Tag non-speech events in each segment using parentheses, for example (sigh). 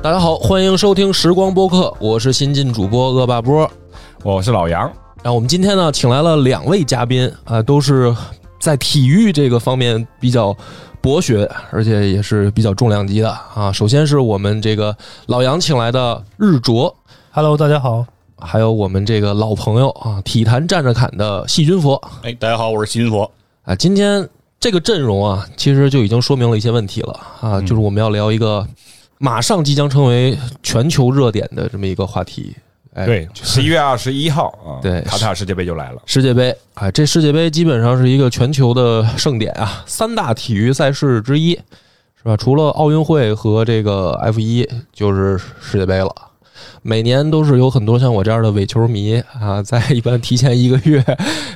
大家好，欢迎收听时光播客，我是新晋主播恶霸波。我是老杨，然后我们今天呢，请来了两位嘉宾啊、都是在体育这个方面比较博学，而且也是比较重量级的啊。首先是我们这个老杨请来的日卓，Hello，大家好。还有我们这个老朋友啊，体坛站着侃的细菌佛哎，大家好，我是细菌佛。啊。今天这个阵容啊，其实就已经说明了一些问题了啊，就是我们要聊一个马上即将成为全球热点的这么一个话题。哎，对，十一月二十一号啊，对卡塔尔世界杯就来了。世界杯啊，这世界杯基本上是一个全球的盛典啊，三大体育赛事之一，是吧？除了奥运会和这个 F 一，就是世界杯了。每年都是有很多像我这样的伪球迷啊，(laughs) 在一般提前一个月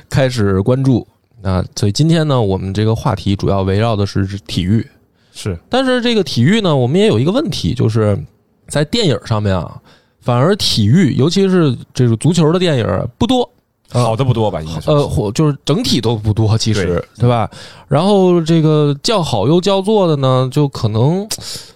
开始关注啊，所以今天呢，我们这个话题主要围绕的是体育。是，但是这个体育呢，我们也有一个问题，就是在电影上面啊，反而体育，尤其是这个足球的电影不多。好的不多吧？应该说呃，或就是整体都不多，其实对吧？然后这个叫好又叫座的呢，就可能，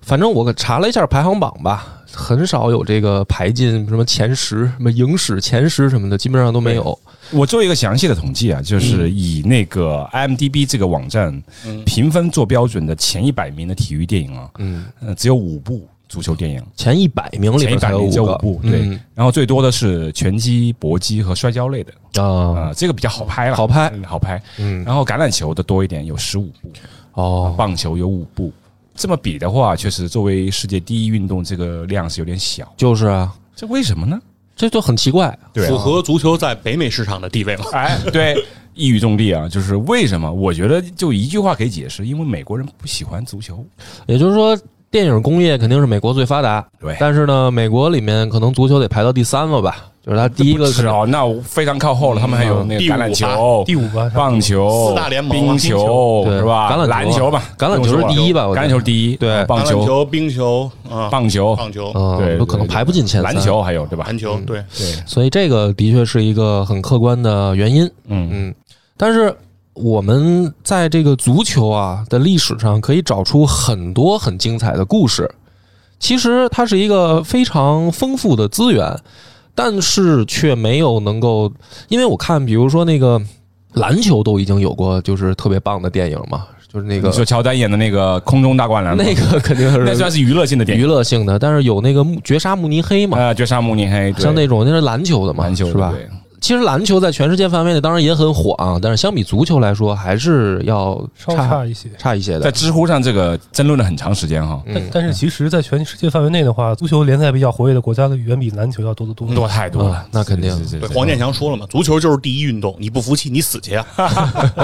反正我查了一下排行榜吧，很少有这个排进什么前十、什么影史前十什么的，基本上都没有。我做一个详细的统计啊，就是以那个 IMDB 这个网站评分做标准的前一百名的体育电影啊，嗯，呃，只有五部足球电影，前一百名里前一面才有百名只有五部，对嗯。然后最多的是拳击、搏击和摔跤类的啊啊，，这个比较好拍了，好拍嗯好拍。嗯，然后橄榄球的多一点，有十五部，哦，棒球有五部。这么比的话，确实作为世界第一运动，这个量是有点小。就是啊，这为什么呢？这就很奇怪。对啊符合足球在北美市场的地位吗？哎，对，一语中的啊，就是为什么？我觉得就一句话可以解释，因为美国人不喜欢足球。也就是说，电影工业肯定是美国最发达，对但是呢，美国里面可能足球得排到第三了吧？就是它第一个是哦，那我非常靠后了。他们还有那个橄榄吧球、第五个，棒球、四大联盟冰球对是吧？橄榄球篮球吧，橄榄球是第一吧我觉得橄榄球第一，对棒球、球、冰球啊，棒球、棒球、嗯，对，都可能排不进前三。篮球还有对吧？篮球，对，对，所以这个的确是一个很客观的原因。嗯，嗯，但是我们在这个足球啊的历史上可以找出很多很精彩的故事。其实它是一个非常丰富的资源，但是却没有能够，因为我看，比如说那个篮球都已经有过就是特别棒的电影嘛，就是那个你说乔丹演的那个 (laughs) 空中大灌篮，那个肯定是那算是娱乐性的电影娱。乐性的，但是有那个慕绝杀慕尼黑嘛，啊，绝杀慕尼黑，像那种那是篮球的嘛，篮球是吧？对其实篮球在全世界范围内当然也很火啊，但是相比足球来说，还是要稍差差一些。差一些的。在知乎上这个争论了很长时间哈，但但是其实，在全世界范围内的话，足球联赛比较活跃的国家的远比篮球要多得多。多太多了啊，那肯定黄健翔说了嘛，足球就是第一运动，你不服气你死去啊！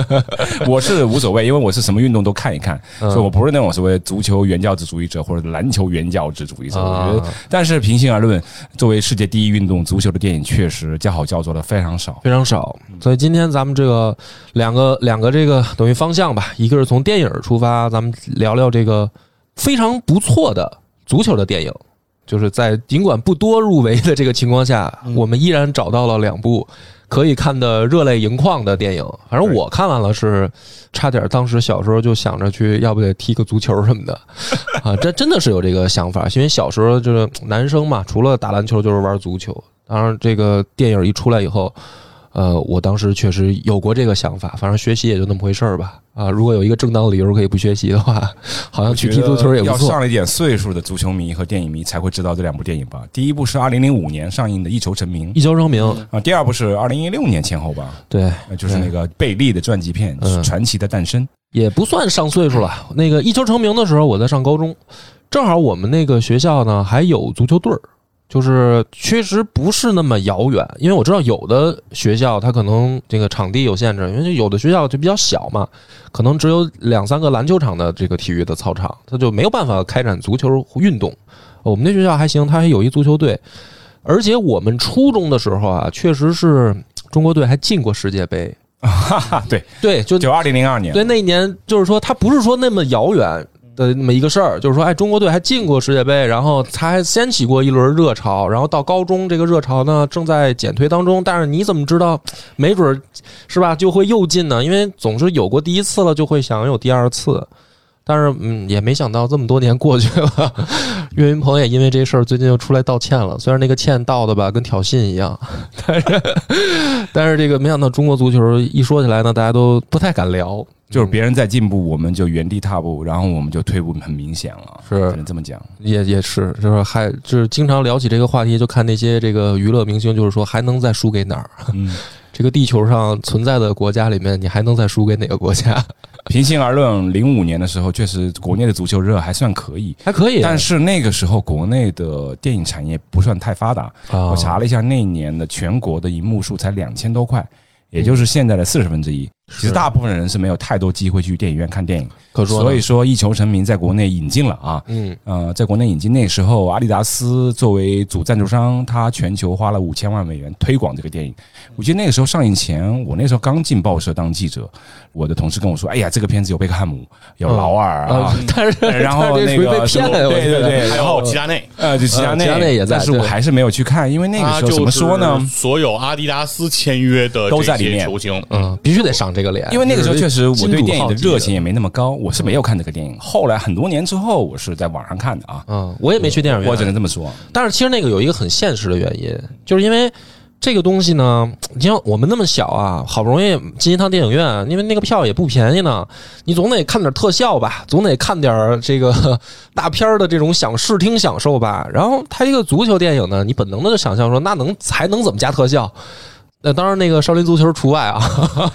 (laughs) 我是无所谓，因为我是什么运动都看一看，嗯所以我不是那种所谓足球原教旨主义者或者篮球原教旨主义者。啊我觉得，但是平心而论，作为世界第一运动，足球的电影确实叫好叫座的非常少。非常少，所以今天咱们这个两个两个这个等于方向吧，一个是从电影出发，咱们聊聊这个非常不错的足球的电影，就是在尽管不多入围的这个情况下，我们依然找到了两部可以看的热泪盈眶的电影。反正我看完了是差点，当时小时候就想着去，要不得踢个足球什么的 (laughs) 啊，这真的是有这个想法，因为小时候就是男生嘛，除了打篮球就是玩足球。当然，这个电影一出来以后，呃，我当时确实有过这个想法，反正学习也就那么回事儿吧。啊，如果有一个正当理由可以不学习的话，(laughs) 好像去踢足球也不错。要上了一点岁数的足球迷和电影迷才会知道这两部电影吧。第一部是二零零五年上映的《一球成名一》球成名，啊，第二部是二零一六年前后吧，对，呃就是那个贝利的传记片嗯《传奇的诞生》。也不算上岁数了。那个一球成名的时候，我在上高中，正好我们那个学校呢还有足球队儿，就是确实不是那么遥远。因为我知道有的学校它可能这个场地有限制，因为有的学校就比较小嘛，可能只有两三个篮球场的这个体育的操场，它就没有办法开展足球运动。我们那学校还行，它还有一足球队，而且我们初中的时候啊，确实是中国队还进过世界杯。哈哈，对，对，就九二零零二年，对，那一年就是说，它不是说那么遥远的那么一个事儿，就是说，哎，中国队还进过世界杯，然后他还掀起过一轮热潮，然后到高中这个热潮呢正在减退当中，但是你怎么知道，没准儿是吧就会又进呢？因为总是有过第一次了，就会想有第二次。但是嗯，也没想到这么多年过去了，(laughs) 岳云鹏也因为这事儿最近又出来道歉了。虽然那个歉道的吧跟挑衅一样，(laughs) 但是但是这个没想到中国足球一说起来呢，大家都不太敢聊，就是别人在进步，我们就原地踏步，然后我们就退步很明显了，是只能这么讲。也也是，就是还就是经常聊起这个话题，就看那些这个娱乐明星，就是说还能再输给哪儿？嗯，(laughs) 这个地球上存在的国家里面，你还能再输给哪个国家？(laughs) 平心而论，零五年的时候，确实国内的足球热还算可以，还可以，但是那个时候国内的电影产业不算太发达。啊我查了一下，那一年的全国的银幕数才两千多块，也就是现在的四十分之一。其实大部分人是没有太多机会去电影院看电影，可说所以说一球成名，在国内引进了啊。嗯呃，在国内引进那时候，阿迪达斯作为主赞助商，他全球花了五千万美元推广这个电影。我记得那个时候上映前，我那时候刚进报社当记者，我的同事跟我说：“哎呀，这个片子有贝克汉姆，有劳尔啊。啊，但是然后那个对对对，还然后有齐达内，呃，就齐达内，齐达内也在但是我还是没有去看，因为那个时候怎么说呢？所有阿迪达斯签约的都在里面球星，嗯，必须得上这个脸，因为那个时候确实我对电影的热情也，没那么高，我是没有看这个电影。后来很多年之后，我是在网上看的啊，嗯，我也没去电影院，我只能这么说。但是其实那个有一个很现实的原因，就是因为这个东西呢，你像我们那么小啊，好不容易进一趟电影院，因为那个票也不便宜呢，你总得看点特效吧，总得看点这个 (laughs) 大片的这种享视听享受吧。然后它一个足球电影呢，你本能的就想象说，那能还能怎么加特效？那当然，那个少林足球除外啊，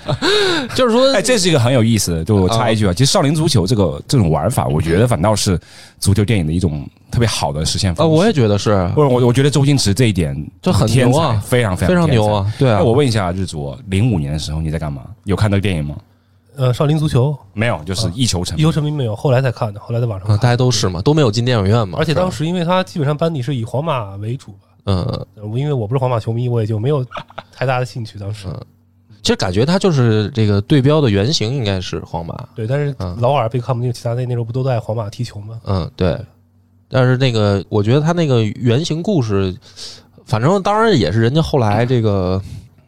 (laughs) 就是说，哎，这是一个很有意思的，就我插一句啊，其实少林足球这个这种玩法，我觉得反倒是足球电影的一种特别好的实现呃，方式。我也觉得是，不是我，我觉得周星驰这一点就很天牛啊才非常非非常牛啊，对啊那，我问一下日卓，零五年的时候你在干嘛？有看那个电影吗？呃，少林足球没有，就是一球成名一。球成名没有，后来才看的，后来在网上。大家都是嘛，都没有进电影院嘛，而且当时，时因为他基本上班底是以皇马为主吧，嗯，呃因为我不是皇马球迷，我也就没有太大的兴趣。当时嗯其实感觉他就是这个对标的原型应该是皇马，对，但是嗯劳尔、贝克汉姆、那个齐达内那时候不都在皇马踢球吗？嗯，对。但是那个，我觉得他那个原型故事，反正当然也是人家后来这个，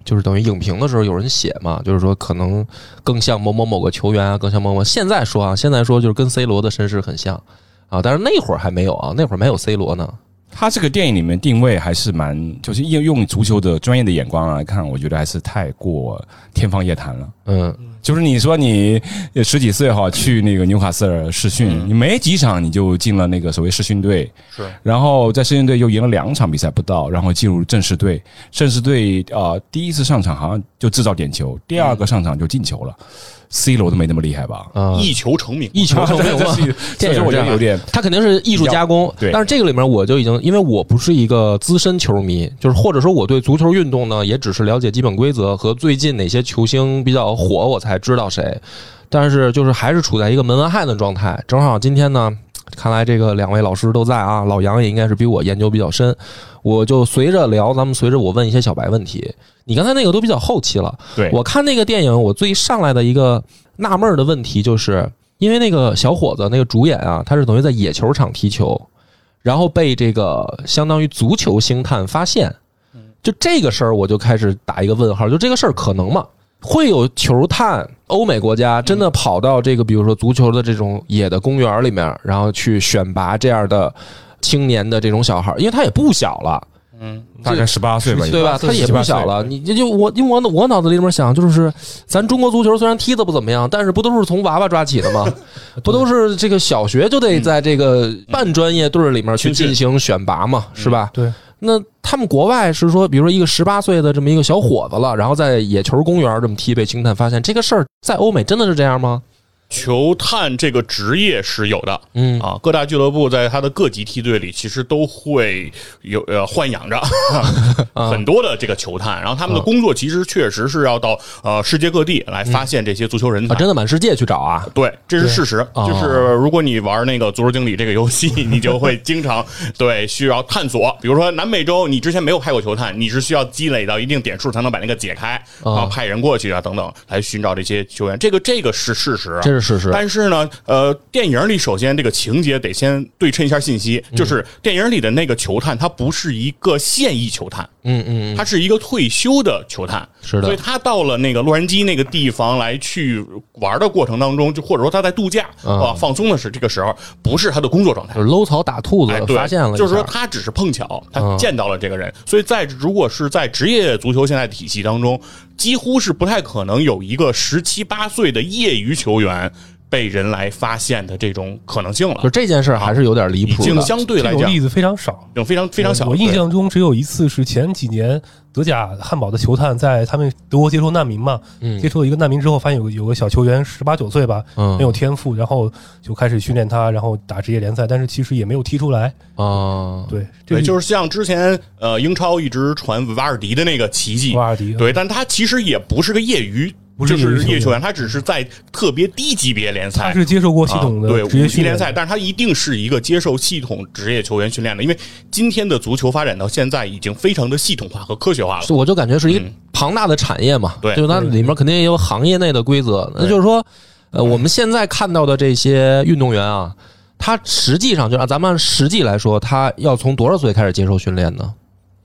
就是等于影评的时候有人写嘛，就是说可能更像某某某个球员啊，更像某某。现在说啊，现在说就是跟 C 罗的身世很像啊，但是那会儿还没有啊，那会儿没有 C 罗呢。他这个电影里面定位还是蛮，就是用用足球的专业的眼光来看，我觉得还是太过天方夜谭了。嗯，就是你说你十几岁哈去那个纽卡斯尔试训，你没几场你就进了那个所谓试训队，是然后在试训队又赢了两场比赛不到，然后进入正式队。正式队啊、呃第一次上场好像就制造点球，第二个上场就进球了。C 罗都没那么厉害吧？啊，一球成名，一球成名嘛，(laughs) 电影我觉这有点他肯定是艺术加工，对但是这个里面我就已经，因为我不是一个资深球迷，就是或者说我对足球运动呢，也只是了解基本规则和最近哪些球星比较火，我才知道谁。但是就是还是处在一个门外汉的状态。正好今天呢，看来这个两位老师都在啊，老杨也应该是比我研究比较深，我就随着聊，咱们随着我问一些小白问题。你刚才那个都比较后期了，对。我看那个电影，我最上来的一个纳闷儿的问题就是，因为那个小伙子那个主演啊，他是等于在野球场踢球，然后被这个相当于足球星探发现，就这个事儿我就开始打一个问号，就这个事儿可能吗？会有球探，欧美国家真的跑到这个，比如说足球的这种野的公园里面，然后去选拔这样的青年的这种小孩，因为他也不小了，嗯，大概十八岁吧，对吧？他也不小了，你就就我因为我我脑子里面想就是，咱中国足球虽然踢的不怎么样，但是不都是从娃娃抓起的吗？(laughs) 不都是这个小学就得在这个半专业队里面去进行选拔嘛，是吧？对，那他们国外是说，比如说一个十八岁的这么一个小伙子了，然后在野球公园这么踢被星探发现，这个事儿在欧美真的是这样吗？球探这个职业是有的，嗯啊，各大俱乐部在他的各级梯队里，其实都会有呃豢养着 (laughs) 很多的这个球探，然后他们的工作其实确实是要到呃世界各地来发现这些足球人才啊，。真的满世界去找啊？对，这是事实。哦就是如果你玩那个足球经理这个游戏，(laughs) 你就会经常对需要探索。比如说南美洲，你之前没有派过球探，你是需要积累到一定点数才能把那个解开，哦然后派人过去啊等等来寻找这些球员。这个这个是事实啊，这是事实。但是呢，呃，电影里首先这个情节得先对称一下信息，就是电影里的那个球探，他不是一个现役球探，嗯嗯，他是一个退休的球探，是的。所以他到了那个洛杉矶那个地方来去玩的过程当中，就或者说他在度假嗯。啊放松的是这个时候，不是他的工作状态。就。是搂草打兔子哎，，对，发现了，就是说他只是碰巧，他嗯见到了这个人，所以在如果是在职业足球现在体系当中，几乎是不太可能有一个十七八岁的业余球员被人来发现的这种可能性了就，这件事儿还是有点离已经谱的。相对来讲例子非常少。有非常非常小。我我印象中只有一次是前几年德甲汉堡的球探在他们德国接收难民嘛，嗯接收了一个难民之后，发现有个有个小球员十八九岁吧，嗯很有天赋，然后就开始训练他，然后打职业联赛，但是其实也没有踢出来。啊，对，这对，就是像之前呃英超一直传瓦尔迪的那个奇迹，瓦尔迪对，但他其实也不是个业余，不是就是业余球员业球员，他只是在特别低级别联赛他是接受过系统的啊对职业训练赛，但是他一定是一个接受系统职业球员训练的，因为今天的足球发展到现在已经非常的系统化和科学化了。是我就感觉是一个嗯庞大的产业嘛，对就它里面肯定也有行业内的规则。那就是说，呃，我们现在看到的这些运动员啊，他实际上就按咱们按实际来说，他要从多少岁开始接受训练呢？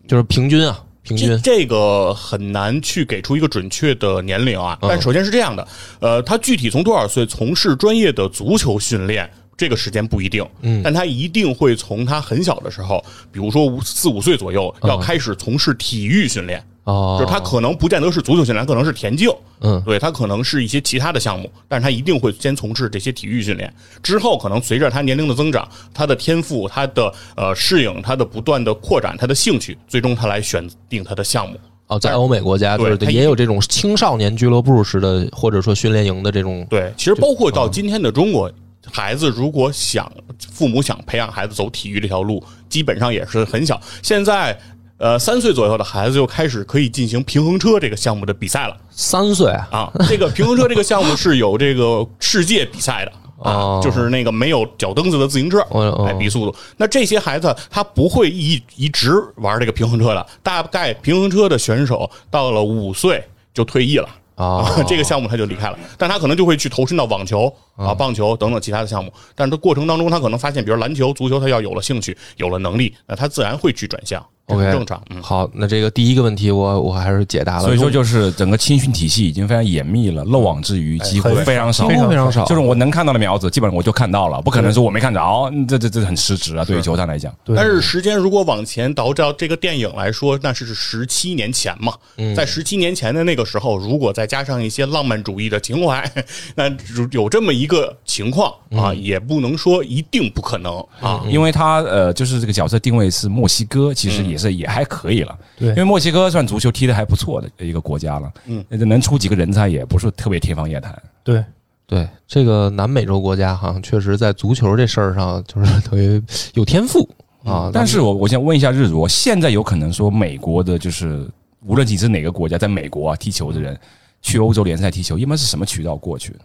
就是平均啊，平这均。这个很难去给出一个准确的年龄啊，嗯。但首先是这样的，呃，他具体从多少岁从事专业的足球训练，这个时间不一定，嗯。但他一定会从他很小的时候，比如说五四五岁左右，要开始从事体育训练，哦，就是他可能不见得是足球训练，可能是田径，嗯对他可能是一些其他的项目，但是他一定会先从事这些体育训练，之后可能随着他年龄的增长，他的天赋、他的呃适应、他的不断的扩展、他的兴趣，最终他来选定他的项目。哦，在欧美国家就是对他也有这种青少年俱乐部式的，或者说训练营的这种，对，其实包括到今天的中国。孩子如果想父母想培养孩子走体育这条路，基本上也是很小。现在，呃，三岁左右的孩子就开始可以进行平衡车这个项目的比赛了。三岁啊，这个平衡车这个项目是有这个世界比赛的哦啊，就是那个没有脚蹬子的自行车来比速度。那这些孩子他不会一一直玩这个平衡车的，大概平衡车的选手到了五岁就退役了。啊啊，这个项目他就离开了，但他可能就会去投身到网球啊、棒球等等其他的项目。但是他过程当中，他可能发现，比如篮球、足球，他要有了兴趣，有了能力，那他自然会去转向，这 OK 很正常。嗯，好，那这个第一个问题我我还是解答了，所以说就是整个青训体系已经非常严密了，漏网之鱼机会非常少，非常非常少，就是我能看到的苗子，基本上我就看到了，不可能说我没看着，这这这很失职啊！对于球探来讲，对但是时间如果往前倒照这个电影来说，那是十七年前嘛。在十七年前的那个时候，如果再加上一些浪漫主义的情怀，(laughs) 那有这么一个情况啊，也不能说一定不可能啊。因为他呃，就是这个角色定位是墨西哥，其实也是也还可以了。对因为墨西哥算足球踢得还不错的一个国家了，嗯，能出几个人才也不是特别天方夜谭。对，对这个南美洲国家，好像确实在足球这事儿上就是特别有天赋啊。但是我我想问一下日主，现在有可能说美国的，就是无论你是哪个国家，在美国啊踢球的人去欧洲联赛踢球，一般是什么渠道过去的？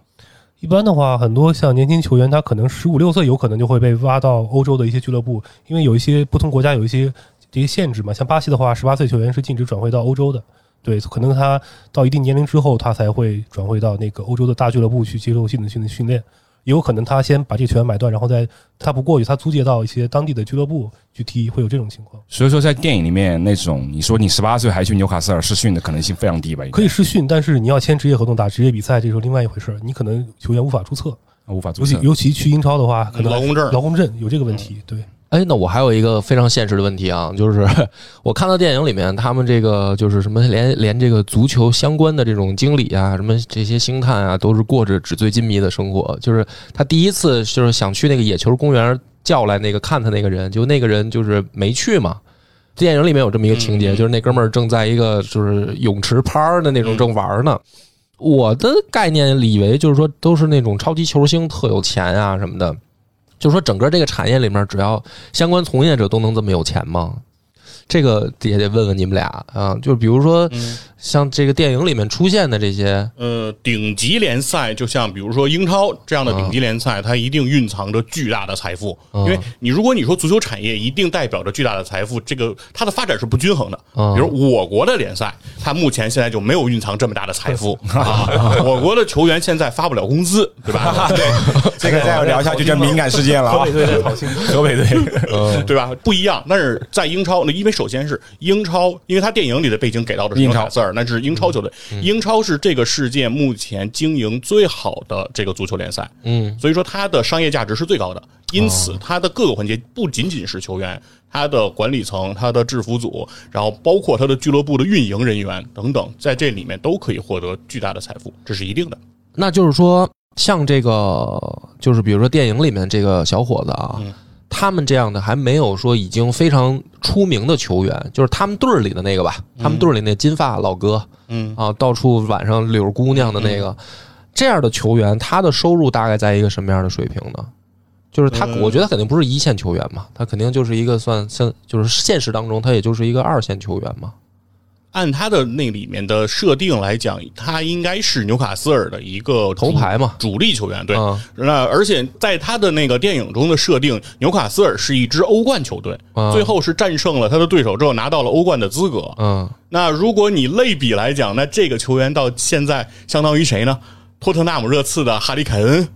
一般的话，很多像年轻球员，他可能十五六岁有可能就会被挖到欧洲的一些俱乐部，因为有一些不同国家有一些这些限制嘛。像巴西的话，十八岁球员是禁止转会到欧洲的，对，可能他到一定年龄之后，他才会转会到那个欧洲的大俱乐部去接受系统性的训练。也有可能他先把这个球员买断，然后再他不过去，他租借到一些当地的俱乐部去踢，会有这种情况。所以说，在电影里面那种你说你十八岁还去纽卡斯尔试训的可能性非常低吧？可以试训，但是你要签职业合同打职业比赛，这是另外一回事儿。你可能球员无法注册，无法注册。尤其尤其去英超的话，可能劳工证劳工证有这个问题。对，哎，那我还有一个非常现实的问题啊，就是 (laughs) 我看到电影里面他们这个就是什么连连这个足球相关的这种经理啊，什么这些星探啊，都是过着纸醉金迷的生活。就是他第一次就是想去那个野球公园叫来那个看他那个人，就那个人就是没去嘛。电影里面有这么一个情节，嗯就是那哥们儿正在一个就是泳池趴儿的那种正玩儿呢。我的概念里以为就是说都是那种超级球星特有钱啊什么的，就说整个这个产业里面，只要相关从业者都能这么有钱吗？这个也得问问你们俩啊。就比如说嗯像这个电影里面出现的这些，呃，顶级联赛就像比如说英超这样的顶级联赛，它一定蕴藏着巨大的财富。嗯因为你如果你说足球产业一定代表着巨大的财富，这个它的发展是不均衡的。嗯比如我国的联赛，它目前现在就没有蕴藏这么大的财富 (laughs) 啊。我国的球员现在发不了工资，对吧？(laughs) 对这个再要聊下去就敏感事件了啊！河北队河北队，对吧？不一样。但是在英超，那因为首首先是英超，因为他电影里的背景给到的是英超纽卡斯尔，那是英超球队。英超是这个世界目前经营最好的这个足球联赛，嗯，所以说它的商业价值是最高的。因此，它的各个环节不仅仅是球员，它的管理层、它的制服组，然后包括它的俱乐部的运营人员等等，在这里面都可以获得巨大的财富，这是一定的。那就是说，像这个，就是比如说电影里面这个小伙子啊，嗯他们这样的还没有说已经非常出名的球员，就是他们队儿里的那个吧，他们队儿里那金发老哥嗯，啊，到处晚上溜姑娘的那个，这样的球员，他的收入大概在一个什么样的水平呢？就是他，嗯我觉得肯定不是一线球员嘛，他肯定就是一个算像，就是现实当中他也就是一个二线球员嘛。按他的那里面的设定来讲，他应该是纽卡斯尔的一个头牌嘛主力球员。对，嗯那而且在他的那个电影中的设定，纽卡斯尔是一支欧冠球队，嗯最后是战胜了他的对手之后拿到了欧冠的资格。嗯，那如果你类比来讲，那这个球员到现在相当于谁呢？托特纳姆热刺的哈里凯恩，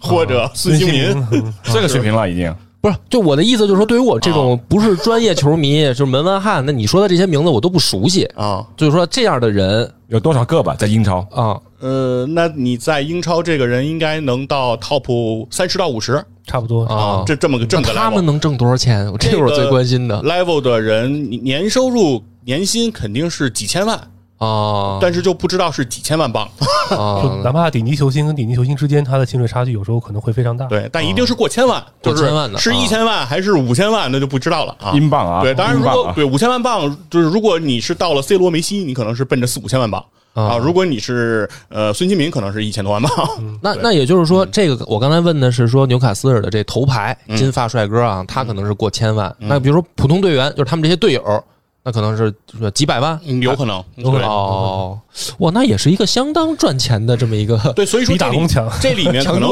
或者孙兴民，嗯这个水平了已经。不是，就我的意思就是说，对于我这种不是专业球迷，(laughs) 就是门外汉，那你说的这些名字我都不熟悉。啊，就是说这样的人有多少个吧？在英超，啊，呃，那你在英超这个人应该能到 top 三十到五十？差不多。啊这这么个这那么个 level 他们能挣多少钱？这是我最关心的。level 的人，年收入年薪肯定是几千万，啊但是就不知道是几千万镑。(laughs) 哪怕顶级球星跟顶级球星之间，他的薪水差距有时候可能会非常大。对，但一定是过千万，就是过千万的是啊一千万还是五千万，那就不知道了啊。英镑啊，对，当然如果对五千万镑，就是如果你是到了 C 罗、梅西，你可能是奔着四五千万镑啊。如果你是呃孙兴民，可能是一千多万镑。那那也就是说，这个我刚才问的是说纽卡斯尔的这头牌金发帅哥啊，他可能是过千万。那比如说普通队员，就是他们这些队友，那可能是就是几百万。嗯有可能，有可能哦，哇，那也是一个相当赚钱的这么一个对，所以说比打工强这里面 (laughs) 可能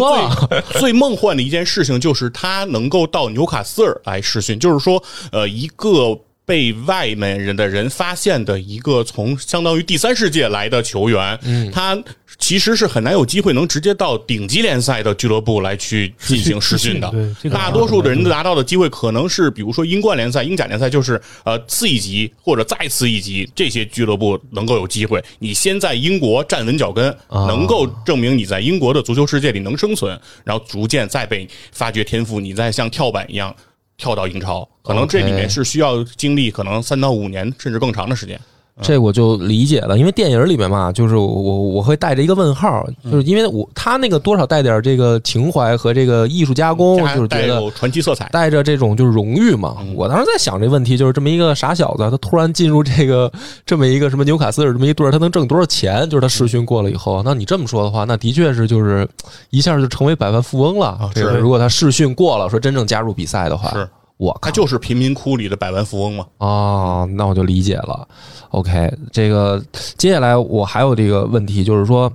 最 (laughs) 最梦幻的一件事情就是他能够到纽卡斯尔来试训，就是说，呃，一个被外面人的人发现的一个从相当于第三世界来的球员，嗯，他其实是很难有机会能直接到顶级联赛的俱乐部来去进行试训的。大多数的人拿到的机会可能是，比如说英冠联赛、英甲联赛，就是呃次一级或者再次一级这些俱乐部能够有机会。你先在英国站稳脚跟，能够证明你在英国的足球世界里能生存，然后逐渐再被发掘天赋，你再像跳板一样跳到英超。可能这里面是需要经历可能三到五年甚至更长的时间。这我就理解了，因为电影里面嘛，就是我我我会带着一个问号，就是因为我他那个多少带点这个情怀和这个艺术加工，就是觉得传奇色彩。带着这种就是荣誉嘛。嗯我当时在想这问题，就是这么一个傻小子，他突然进入这个这么一个什么纽卡斯尔这么一队儿，他能挣多少钱？就是他试训过了以后，那你这么说的话，那的确是就是一下就成为百万富翁了。啊这是如果他试训过了，说真正加入比赛的话，是我靠他就是贫民窟里的百万富翁嘛。哦，那我就理解了。OK，这个接下来我还有这个问题，就是说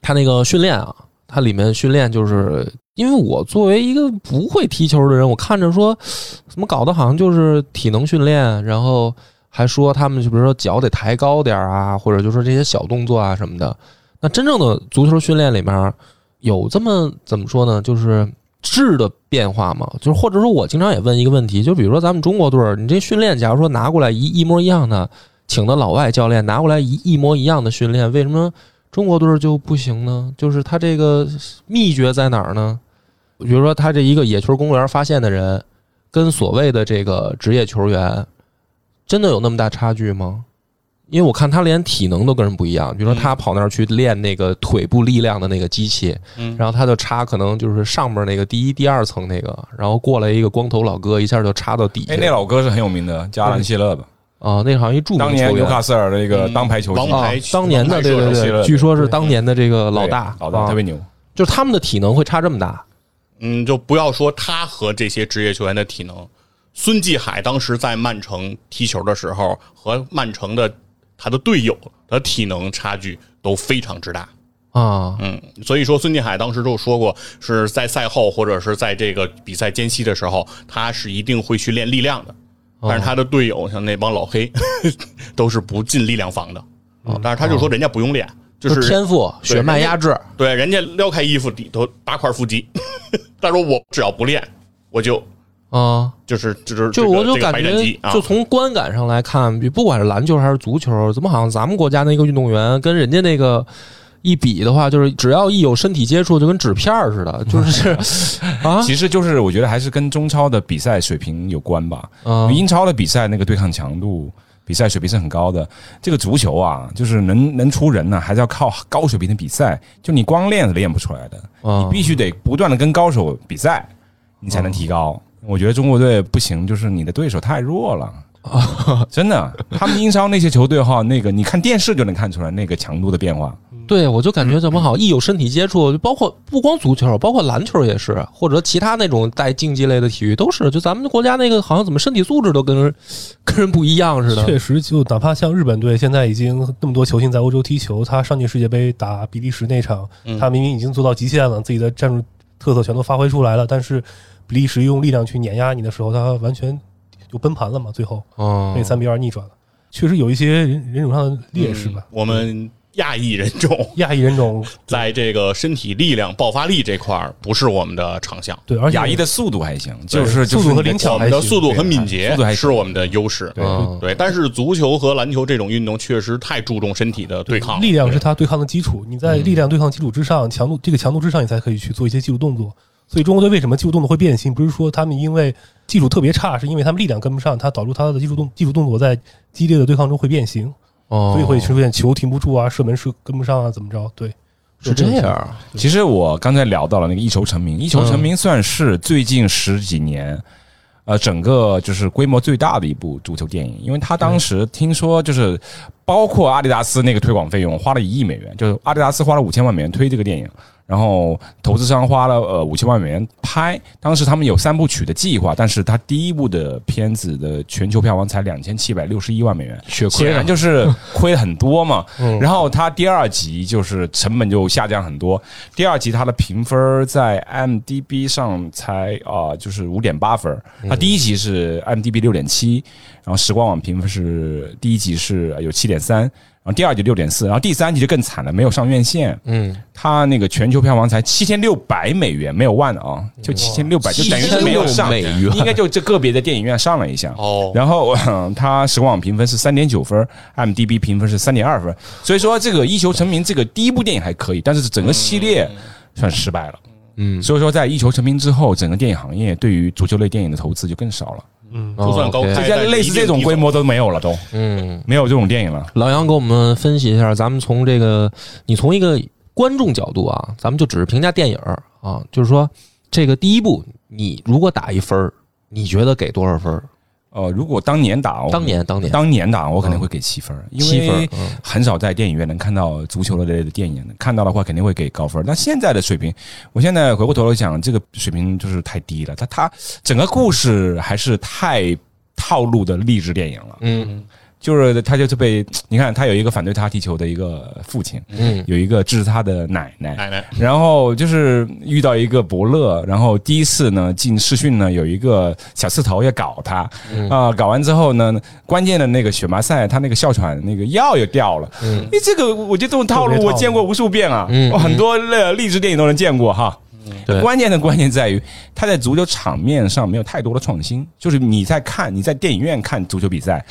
他那个训练啊，他里面训练就是因为我作为一个不会踢球的人，我看着说怎么搞的好像就是体能训练，然后还说他们就比如说脚得抬高点儿啊，或者就说这些小动作啊什么的。那真正的足球训练里面有这么怎么说呢？就是质的变化吗？就是或者说我经常也问一个问题，就比如说咱们中国队儿，你这训练，假如说拿过来一一模一样的，请的老外教练拿过来一一模一样的训练，为什么中国队儿就不行呢？就是他这个秘诀在哪儿呢？比如说他这一个野球公园发现的人，跟所谓的这个职业球员，真的有那么大差距吗？因为我看他连体能都跟人不一样，比如说他跑那儿去练那个腿部力量的那个机器，嗯。然后他就插可能就是上面那个第一、第二层那个，然后过来一个光头老哥，一下就插到底下。哎，那老哥是很有名的，加兰希勒吧？啊，那好像一著名当年球员纽卡斯尔的一个当排球星，啊，当年的对对对，据说是当年的这个老大，老大啊特别牛。就是他们的体能会差这么大。嗯，就不要说他和这些职业球员的体能。孙继海当时在曼城踢球的时候，和曼城的他的队友的体能差距都非常之大。啊，嗯，所以说孙继海当时就说过，是在赛后或者是在这个比赛间隙的时候，他是一定会去练力量的。但是他的队友像那帮老黑，(laughs) 都是不进力量房的。啊，但是他就说人家不用练，就就是天赋、血脉压制对，人家撩开衣服里头八块腹肌，(laughs) 他说我只要不练，我就啊，就是就是就我就感觉就从观感上来看，比不管是篮球还是足球，怎么好像咱们国家那个运动员跟人家那个一比的话，就是只要一有身体接触，就跟纸片儿似的，就是 (laughs) 啊其实就是我觉得还是跟中超的比赛水平有关吧。啊英超的比赛那个对抗强度。比赛水平是很高的，这个足球啊，就是能能出人呢、还是要靠高水平的比赛。就你光练是练不出来的，啊你必须得不断的跟高手比赛，你才能提高。我觉得中国队不行，就是你的对手太弱了。(laughs) 真的，他们英超那些球队哈，那个你看电视就能看出来那个强度的变化。对，我就感觉怎么好，一有身体接触，就包括不光足球，包括篮球也是，或者其他那种带竞技类的体育都是，就咱们国家那个好像怎么身体素质都跟 (laughs) 跟人不一样似的。确实，就哪怕像日本队现在已经那么多球星在欧洲踢球，他上届世界杯打比利时那场，嗯他明明已经做到极限了，自己的战术特色全都发挥出来了，但是比利时用力量去碾压你的时候，他完全就崩盘了嘛，最后。嗯被三比二逆转了。确实有一些人人种上的劣势吧。嗯。我们亚裔人种亚裔人种在这个身体力量、爆发力这块儿不是我们的长项，对，而且亚裔的速度还行，就是速度和灵巧我们的速度和敏捷是我们的优势。对嗯。对，但是足球和篮球这种运动确实太注重身体的对抗，力量是他对抗的基础，你在力量对抗基础之上，强度这个强度之上，你才可以去做一些技术动作。所以中国队为什么技术动作会变形？不是说他们因为技术特别差，是因为他们力量跟不上，它导致他的技术动技术动作在激烈的对抗中会变形，哦，所以会出现球停不住啊，射门是跟不上啊，怎么着？对，是这样。其实我刚才聊到了那个一球成名，一球成名算是最近十几年，呃，整个就是规模最大的一部足球电影，因为他当时听说就是包括阿迪达斯那个推广费用花了一亿美元，就是阿迪达斯花了五千万美元推这个电影。然后投资商花了呃五千万美元拍，当时他们有三部曲的计划，但是他第一部的片子的全球票房才两千七百六十一万美元，血亏显然就是亏很多嘛。(laughs) 嗯然后他第二集就是成本就下降很多，第二集它的评分在 IMDB 上才啊、就是五点八分，它第一集是 IMDB 六点七，然后时光网评分是第一集是有七点三。然后第二集六点四，然后第三集就更惨了，没有上院线。嗯，它那个全球票房才七千六百美元，没有万啊，就七千六百，就等于是没有上，应该就这个别的电影院上了一下。哦，然后呃它时光网评分是三点九分，IMDB 评分是三点二分，所以说这个一球成名这个第一部电影还可以，但是整个系列算失败了。嗯，所以说在一球成名之后，整个电影行业对于足球类电影的投资就更少了，嗯，就算高现在类似这种规模都没有了，都。嗯，没有这种电影了。老杨给我们分析一下，咱们从这个，你从一个观众角度啊，咱们就只是评价电影啊，就是说这个第一部，你如果打一分，你觉得给多少分儿？呃，如果当年打，当年当年当年打，我肯定会给七分，因七分为很少在电影院能看到足球类的电影，看到的话肯定会给高分。那现在的水平，我现在回过头来讲，这个水平就是太低了。他他整个故事还是太套路的励志电影了。嗯就是他就是被你看，他有一个反对他踢球的一个父亲，嗯。有一个支持他的奶奶，奶奶，然后就是遇到一个伯乐，然后第一次呢进试训呢，有一个小刺头要搞他，啊、嗯搞完之后呢，关键的那个选拔赛，他那个哮喘那个药又掉了，嗯。因为这个我觉得这种套路路我见过无数遍啊，嗯。我很多呃励志电影都能见过哈。对。关键的关键在于，他在足球场面上没有太多的创新，就是你在看你在电影院看足球比赛。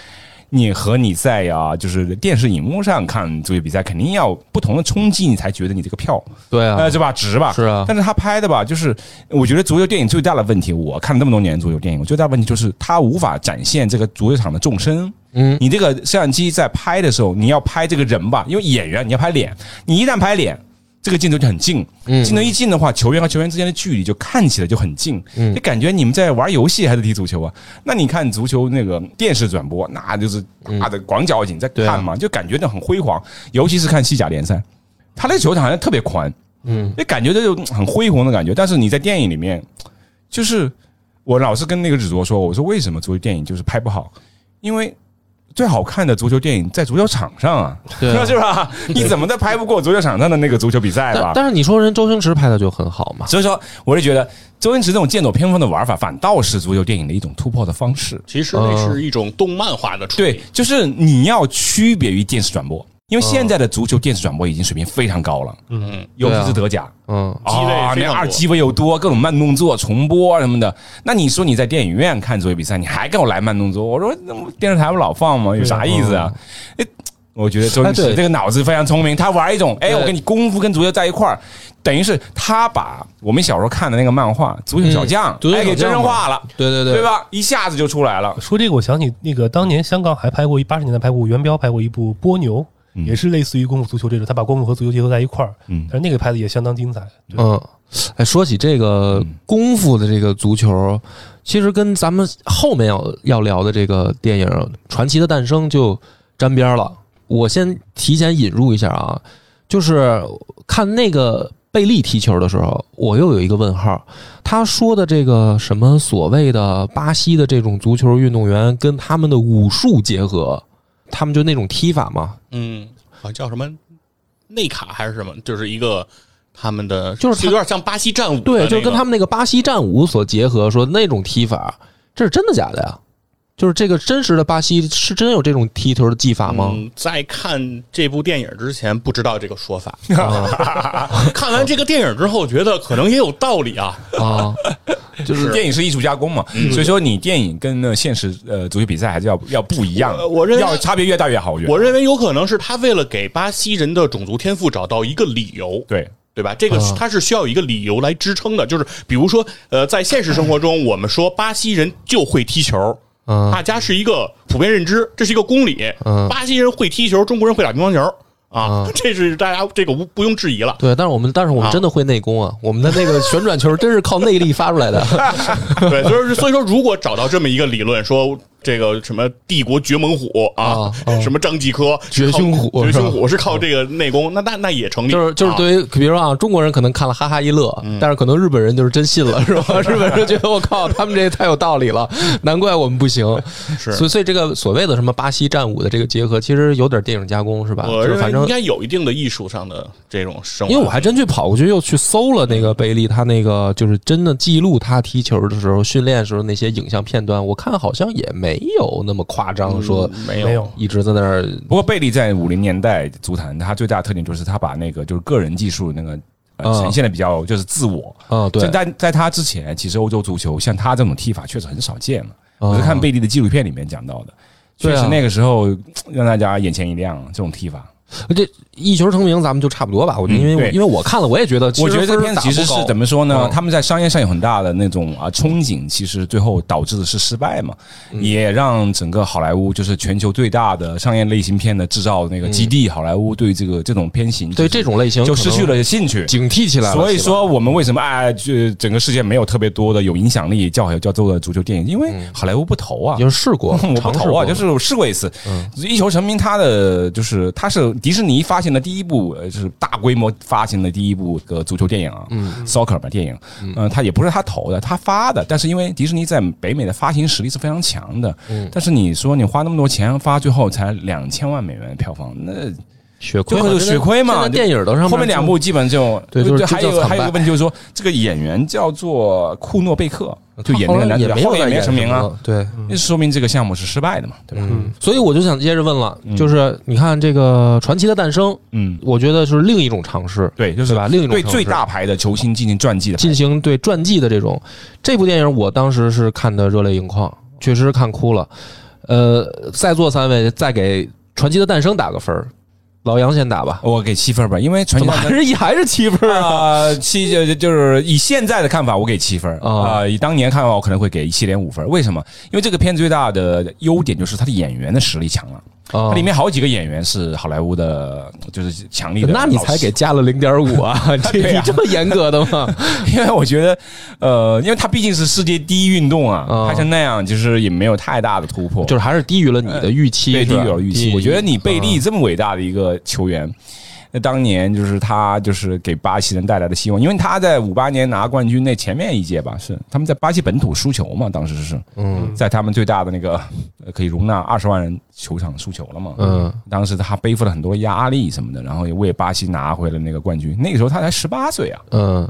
你和你在啊，就是电视荧幕上看足球比赛，肯定要不同的冲击，你才觉得你这个票对啊呃，，是吧？值吧？是啊但是他拍的吧，就是我觉得足球电影最大的问题，我看了那么多年足球电影，我最大的问题就是他无法展现这个足球场的纵深。嗯你这个摄像机在拍的时候，你要拍这个人吧，因为演员你要拍脸，你一旦拍脸。这个镜头就很近，嗯。镜头一近的话，球员和球员之间的距离就看起来就很近，嗯。就感觉你们在玩游戏还是踢足球啊？那你看足球那个电视转播，那就是大的广角景在看嘛，就感觉那很辉煌，尤其是看西甲联赛，他那个球场好像特别宽，嗯。就感觉这种很恢宏的感觉。但是你在电影里面，就是我老是跟那个子卓说，我说为什么足球电影就是拍不好？因为最好看的足球电影在足球场上啊，对啊 (laughs) 是吧？你怎么都拍不过足球场上的那个足球比赛吧但？但是你说人周星驰拍的就很好嘛，所以说，我是觉得周星驰这种剑走偏锋的玩法，反倒是足球电影的一种突破的方式。其实那是一种动漫化的处理。对，就是你要区别于电视转播。因为现在的足球电视转播已经水平非常高了，嗯，尤其是德甲。嗯，啊，那二机位又多，各种慢动作、重播什么的。那你说你在电影院看足球比赛，你还给我来慢动作？我说那么电视台不老放吗？有啥意思啊？哎，我觉得周星驰这个脑子非常聪明，他玩一种，哎，对我跟你功夫跟足球在一块儿，等于是他把我们小时候看的那个漫画《足球小将嗯》足球小哎给真人化了，对对对对？吧？一下子就出来了。说这个，我想起那个当年香港还拍过一八十年代拍过元彪拍过一部《波牛》，也是类似于功夫足球这种，他把功夫和足球结合在一块儿。嗯但是那个拍的也相当精彩。嗯，哎，说起这个功夫的这个足球，其实跟咱们后面要要聊的这个电影《传奇的诞生》就沾边了。我先提前引入一下啊，就是看那个贝利踢球的时候，我又有一个问号。他说的这个什么所谓的巴西的这种足球运动员跟他们的武术结合，他们就那种踢法嘛，嗯，好像叫什么内卡还是什么，就是一个他们的，就是有点像巴西战舞对，就是跟他们那个巴西战舞所结合，说那种踢法，这是真的假的呀？就是这个真实的巴西是真有这种踢球的技法吗？嗯，在看这部电影之前不知道这个说法，(laughs) 看完这个电影之后觉得可能也有道理啊。啊，就是电影是艺术加工嘛，嗯所以说你电影跟那现实呃足球比赛还是要要不一样呃，我认为要差别越大越好。我我认为有可能是他为了给巴西人的种族天赋找到一个理由，对，对吧？这个是啊它是需要一个理由来支撑的，就是比如说，呃，在现实生活中，我们说巴西人就会踢球，嗯大家是一个普遍认知，这是一个公理。嗯巴西人会踢球，中国人会打乒乓球啊，嗯 (laughs) 这是大家这个无不用质疑了。对，但是我们但是我们真的会内功啊，(laughs) 我们的那个旋转球真是靠内力发出来的。(laughs) 对，所以说所以说，如果找到这么一个理论，说这个什么帝国绝猛虎啊什么张继科绝凶虎绝是吧凶虎是靠这个内功，那那那也成立。就是就是啊对于比如说啊，中国人可能看了哈哈一乐，嗯但是可能日本人就是真信了，(laughs) 是吧？日本人觉得我靠，他们这太有道理了，(laughs) 难怪我们不行。是所以所以这个所谓的什么巴西战舞的这个结合，其实有点电影加工，是吧？我就是反正应该有一定的艺术上的这种生活。因为我还真去跑过去，又去搜了那个贝利，他那个就是真的记录他踢球的时候、训练时候那些影像片段，我看好像也没有那么夸张，说嗯没没有一直在那儿不过贝利在五零年代足坛，他最大的特点就是他把那个就是个人技术那个。呈现的比较就是自我，啊，对在，在在他之前，其实欧洲足球像他这种踢法确实很少见了。嗯我是看贝利的纪录片里面讲到的，啊确实那个时候让大家眼前一亮，这种踢法。这一球成名，咱们就差不多吧。我觉得，因为嗯因为我看了，我也觉得，我觉得这个片子其实是怎么说呢？嗯他们在商业上有很大的那种啊憧憬，其实最后导致的是失败嘛，嗯也让整个好莱坞就是全球最大的商业类型片的制造那个基地，好莱坞对这个这种片型对这种类型就失去了兴趣。警惕起来了。所以说，我们为什么哎，就整个世界没有特别多的有影响力叫叫做的足球电影？因为好莱坞不投啊就是试过，(laughs) 我不投啊，就是我试过一次。一球成名，它的就是它是迪士尼发行的第一部，呃，就是大规模发行的第一部个足球电影啊，嗯，soccer 吧电影，嗯，它也不是他投的，他发的，但是因为迪士尼在北美的发行实力是非常强的，嗯，但是你说你花那么多钱发，最后才两千万美元的票房，那血亏，就血亏嘛电影都上后面两部基本就对就是还有还有一个问题就是说，这个演员叫做库诺贝克，就演那个男主角，也没有再后来也没成名啊。对，那说明这个项目是失败的嘛，对吧？嗯，所以我就想接着问了，就是你看这个传奇的诞生，嗯，我觉得是另一种尝试，对，就是对吧？另一种对最大牌的球星进行传记的进行对传记的这种。这部电影我当时是看的热泪盈眶，确实是看哭了。呃，在座三位再给《传奇的诞生》打个分儿，老杨先打吧。我给七分吧，因为传奇还是还是七分啊？啊，七就就就是以现在的看法，我给七分啊啊、以当年看法，我可能会给七点五分。为什么？因为这个片子最大的优点就是他的演员的实力强了，啊它里面好几个演员是好莱坞的，就是强力的。那你才给，加了零点五啊？(laughs) 这你 (laughs) 这么严格的吗？(laughs) 因为我觉得，呃，因为它毕竟是世界第一运动啊，啊拍成那样，就是也没有太大的突破，就是还是低于了你的预期，对低于了预期。我觉得你贝利这么伟大的一个球员。那当年就是他，就是给巴西人带来的希望，因为他在五八年拿冠军那前面一届吧，是他们在巴西本土输球嘛，当时是，嗯。在他们最大的那个呃可以容纳二十万人球场输球了嘛，嗯，当时他背负了很多压力什么的，然后也为巴西拿回了那个冠军。那个时候他才十八岁啊，嗯，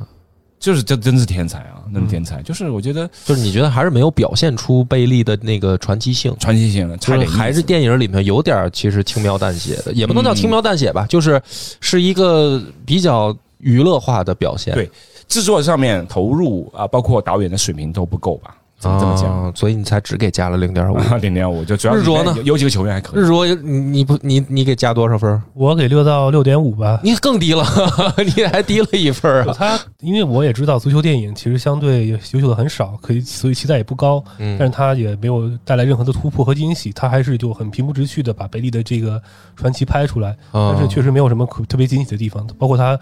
就是这真是天才啊，那是天才。就是我觉得就是你觉得还是没有表现出贝利的那个传奇性，传奇性了，差就是点还是电影里面有点其实轻描淡写的，也不能叫轻描淡写吧，就是是一个比较娱乐化的表现。对制作上面投入啊，包括导演的水平都不够吧？怎么这么讲？啊，所以你才只给加了零点五。啊，(laughs) 零点五就主要是日卓呢有有几个球员还可以日。卓，你你不你你给加多少分儿？我给六到六点五吧。你更低了，(laughs) 你还低了一分儿啊！他因为我也知道足球电影其实相对优秀的很少，可以所以期待也不高，嗯但是他也没有带来任何的突破和惊喜，他还是就很平铺直叙的把贝利的这个传奇拍出来，啊但是确实没有什么可特别惊喜的地方，包括他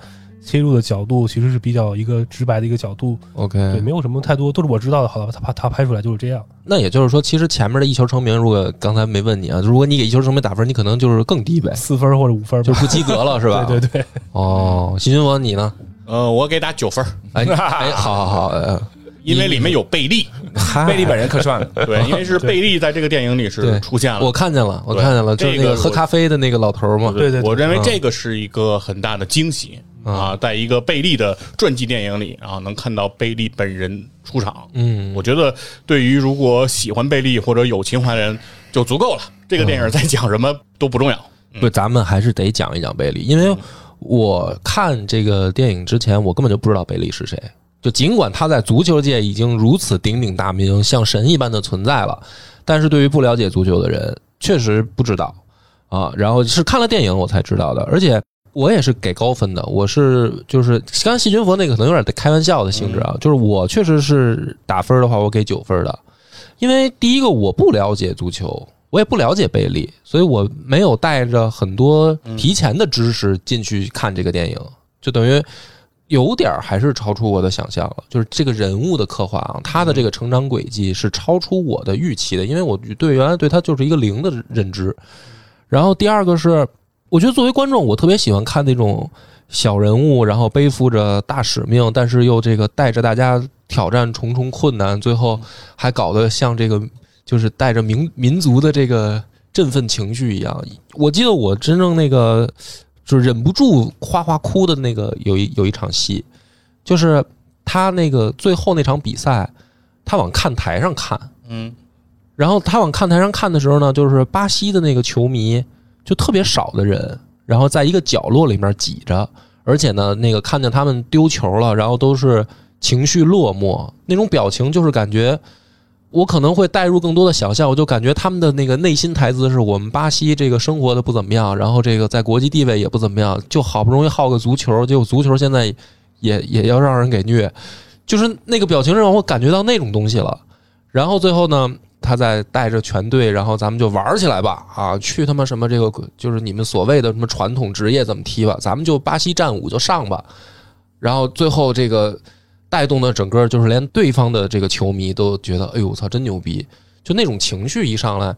切入的角度其实是比较一个直白的一个角度，对，OK，没有什么太多都是我知道的，好了，他拍他拍出来就是这样，那也就是说，其实前面的一球成名，如果刚才没问你啊，如果你给一球成名打分，你可能就是更低呗，四分或者五分，就不及格了，(laughs) 是吧？对对对，哦，新军王你呢？呃，我给打九分儿，哎哎，好好好，呃，因为里面有贝利，(laughs) 贝利本人客串了，(laughs) 对，因为是贝利在这个电影里是对出现了。我看见了，我看见了，就是那个喝咖啡的那个老头嘛。对对对我认为嗯这个是一个很大的惊喜啊，在一个贝利的传记电影里啊，能看到贝利本人出场，嗯我觉得对于如果喜欢贝利或者有情怀的人就足够了。这个电影在讲什么都不重要。不，咱们还是得讲一讲贝利，因为我看这个电影之前，我根本就不知道贝利是谁。就尽管他在足球界已经如此鼎鼎大名，像神一般的存在了，但是对于不了解足球的人，确实不知道啊。然后是看了电影我才知道的，而且我也是给高分的。我是就是刚才细菌佛那个可能有点开玩笑的性质啊，就是我确实是打分的话，我给九分的，因为第一个我不了解足球，我也不了解贝利，所以我没有带着很多提前的知识进去看这个电影，就等于有点儿还是超出我的想象了。就是这个人物的刻画啊，他的这个成长轨迹是超出我的预期的，因为我对原来对他就是一个零的认知。然后第二个是，我觉得作为观众，我特别喜欢看那种小人物，然后背负着大使命，但是又这个带着大家挑战重重困难，最后还搞得像这个就是带着民民族的这个振奋情绪一样。我记得我真正那个就是忍不住哗哗哭的那个有一有一场戏，就是他那个最后那场比赛，他往看台上看，嗯然后他往看台上看的时候呢，就是巴西的那个球迷就特别少的人，然后在一个角落里面挤着，而且呢，那个看见他们丢球了，然后都是情绪落寞，那种表情就是感觉。我可能会带入更多的想象，我就感觉他们的那个内心台词是我们巴西这个生活的不怎么样，然后这个在国际地位也不怎么样，就好不容易好个足球，结果足球现在也也要让人给虐，就是那个表情让我感觉到那种东西了。然后最后呢，他再带着全队，然后咱们就玩起来吧啊！去他妈什么这个就是你们所谓的什么传统职业怎么踢吧，咱们就巴西战舞就上吧。然后最后这个带动的整个就是连对方的这个球迷都觉得，哎呦我操，真牛逼！就那种情绪一上来，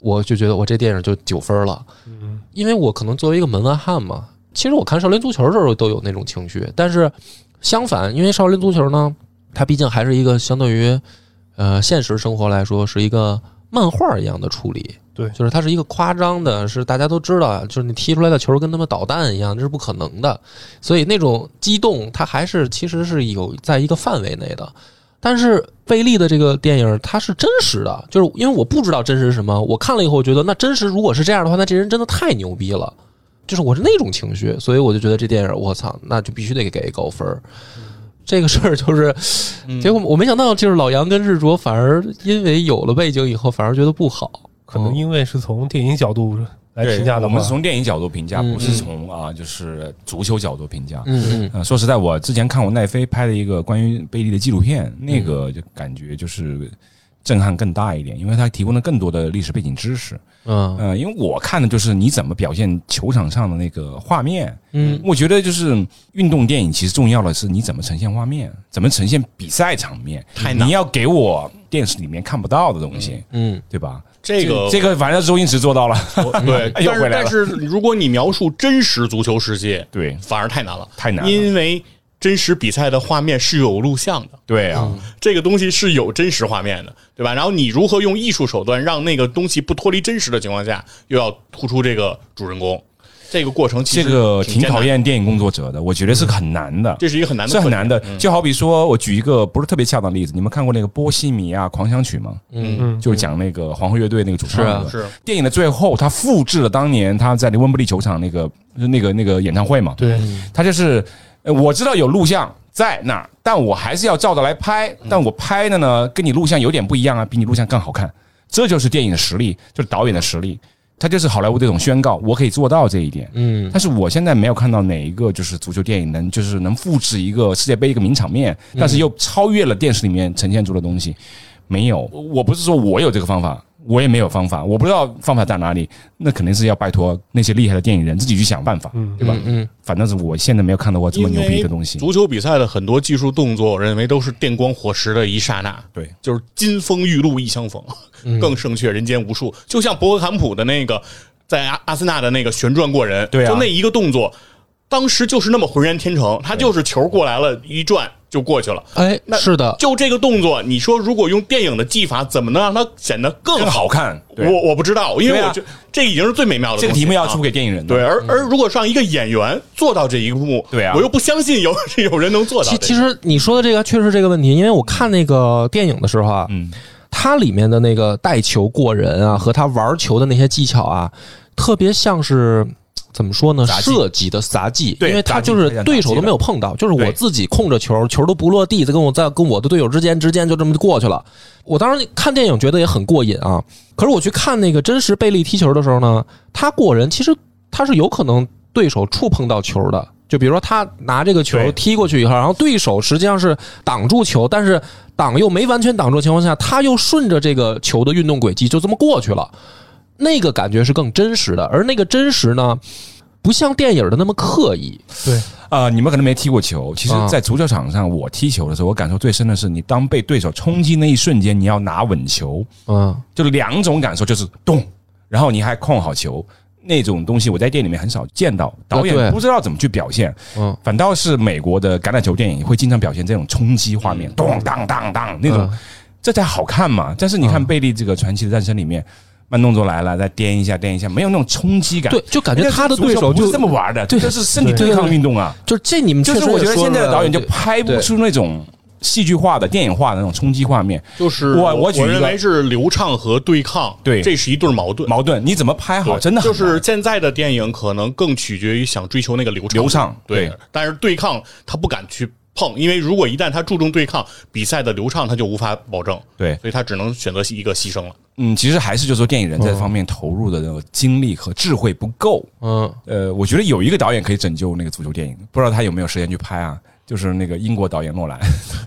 我就觉得我这电影就九分了。嗯，因为我可能作为一个门外汉嘛，其实我看少林足球的时候都有那种情绪，但是相反，因为少林足球呢，它毕竟还是一个相对于呃现实生活来说是一个漫画一样的处理，对就是它是一个夸张的，是大家都知道，就是你踢出来的球跟他们导弹一样，这是不可能的，所以那种激动，它还是其实是有在一个范围内的。但是贝利的这个电影它是真实的，就是因为我不知道真实是什么，我看了以后，我觉得那真实如果是这样的话，那这人真的太牛逼了，就是我是那种情绪，所以我就觉得这电影我操，那就必须得给一高分儿。这个事儿就是，结果我没想到，就是老杨跟日卓反而因为有了背景以后，反而觉得不好，可能因为是从电影角度来评价的我们是，从电影角度评价，嗯不是从啊就是足球角度评价。嗯嗯。呃，说实在，我之前看过奈飞拍的一个关于贝利的纪录片，那个就感觉就是震撼更大一点，因为它提供了更多的历史背景知识。嗯呃，因为我看的就是你怎么表现球场上的那个画面。嗯我觉得就是运动电影其实重要的是你怎么呈现画面，怎么呈现比赛场面。太难你要给我电视里面看不到的东西，嗯对吧？这个这个反正周星驰做到了，对，(laughs) 但是回来了但是如果你描述真实足球世界，对，反而太难了，太难了因为真实比赛的画面是有录像的。对啊，这个东西是有真实画面的，对吧？然后你如何用艺术手段让那个东西不脱离真实的情况下，又要突出这个主人公，这个过程其这实个挺考，验电影工作者的，我觉得是很难的。这是一个很难的，是很难的，嗯。就好比说，我举一个不是特别恰当的例子，你们看过那个《波西米亚狂想曲》吗？嗯。嗯，就是讲那个皇后乐队那个主唱是啊。是电影的最后，他复制了当年他在那温布利球场那个那个那个演唱会嘛。对，他就是呃我知道有录像在那儿，但我还是要照着来拍，但我拍的呢跟你录像有点不一样啊，比你录像更好看。这就是电影的实力，就是导演的实力。他就是好莱坞这种宣告，我可以做到这一点。嗯但是我现在没有看到哪一个就是足球电影能就是能复制一个世界杯一个名场面，但是又超越了电视里面呈现出的东西，没有。我不是说我有这个方法，我也没有方法，我不知道方法在哪里，那肯定是要拜托那些厉害的电影人自己去想办法，嗯对吧？嗯反正是我现在没有看到过这么牛逼的东西。足球比赛的很多技术动作，我认为都是电光火石的一刹那。对，就是金风玉露一相逢，嗯更胜却人间无数。就像博格坎普的那个在阿阿森纳的那个旋转过人，对啊就那一个动作，当时就是那么浑然天成，他就是球过来了，一转就过去了。哎，那是的，就这个动作，你说如果用电影的技法，怎么能让它显得更更好好看，我我不知道，因为我觉这已经是最美妙的这个题目要出啊给电影人的。对，而而如果让一个演员做到这一幕，对啊我又不相信有有人能做到其这个。其实你说的这个确实这个问题，因为我看那个电影的时候啊，嗯，它里面的那个带球过人啊，和他玩球的那些技巧啊，特别像是。怎么说呢？设计的杂技，对因为他就是对手都没有碰到，就是我自己控着球，球都不落地，再跟我在跟我的队友之间之间就这么过去了。我当时看电影觉得也很过瘾啊，可是我去看那个真实贝利踢球的时候呢，他过人其实他是有可能对手触碰到球的，就比如说他拿这个球踢过去以后，然后对手实际上是挡住球，但是挡又没完全挡住的情况下，他又顺着这个球的运动轨迹就这么过去了，那个感觉是更真实的，而那个真实呢，不像电影的那么刻意。对，啊、你们可能没踢过球。其实啊，在足球场上，我踢球的时候，我感受最深的是，你当被对手冲击那一瞬间，你要拿稳球，嗯就两种感受，就是咚，然后你还控好球。那种东西我在店里面很少见到，导演不知道怎么去表现，嗯反倒是美国的橄榄球电影会经常表现这种冲击画面，咚当当当那种嗯，这才好看嘛。但是你看嗯贝利这个传奇的诞生里面，慢动作来了，再颠一下颠一下，没有那种冲击感。对，就感觉他的对手就是这么玩的，对这是身体对对抗运动啊。就是这你们就是我觉得现在的导演就拍不出那种戏剧化的、电影化的那种冲击画面。就是我我举一个认为是流畅和对抗，对这是一对矛盾。矛盾你怎么拍好？真的就是现在的电影可能更取决于想追求那个流畅流畅对对，但是对抗他不敢去碰，因为如果一旦他注重对抗，比赛的流畅他就无法保证，对，所以他只能选择一个牺牲了。嗯，其实还是就是说电影人在这方面投入的那个精力和智慧不够。嗯呃，我觉得有一个导演可以拯救那个足球电影，不知道他有没有时间去拍啊？就是那个英国导演诺兰，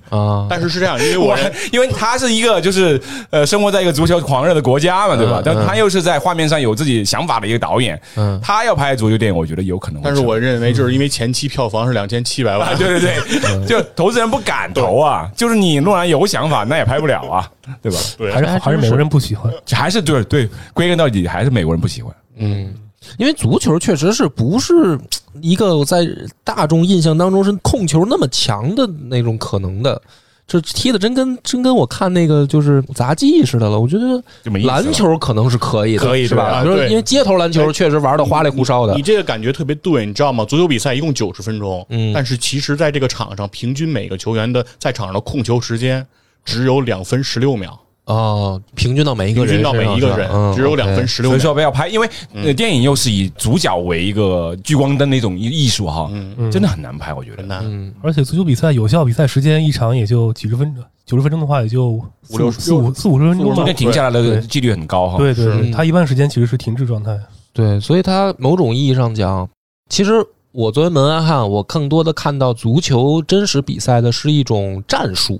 啊，但是是这样，因为我因为他是一个就是呃生活在一个足球狂热的国家嘛，对吧嗯？但他又是在画面上有自己想法的一个导演，嗯他要拍足球电影，我觉得有可能。但是我认为就是因为前期票房是两千七百万，(laughs) 啊，对对对，就投资人不敢投啊，就是你诺兰有想法，那也拍不了啊，对吧？对还是还是美国人不喜欢。还是对对，归根到底还是美国人不喜欢。嗯，因为足球确实是不是一个在大众印象当中是控球那么强的那种可能的。这踢的真跟真跟我看那个就是杂技似的了，我觉得篮球可能是可以的，可以是吧？啊对比如说因为街头篮球确实玩的花里胡哨的你，这个感觉特别对，你知道吗？足球比赛一共九十分钟，嗯但是其实在这个场上，平均每个球员的在场上的控球时间只有两分十六秒，哦，平均到每一个人平均到每一个人只有两分十六所以秒。说不要拍，因为呃电影又是以主角为一个聚光灯的一种艺艺术哈，嗯，真的很难拍，我觉得很。难。嗯而且足球比赛有效比赛时间一场也就几十分钟，九十分钟的话也就五六四五四五十分钟吧中间。停下来的几率很高哈。对对是对，他一半时间其实是停滞状态。对，所以它某种意义上讲，其实我作为门外汉，我更多的看到足球真实比赛的是一种战术，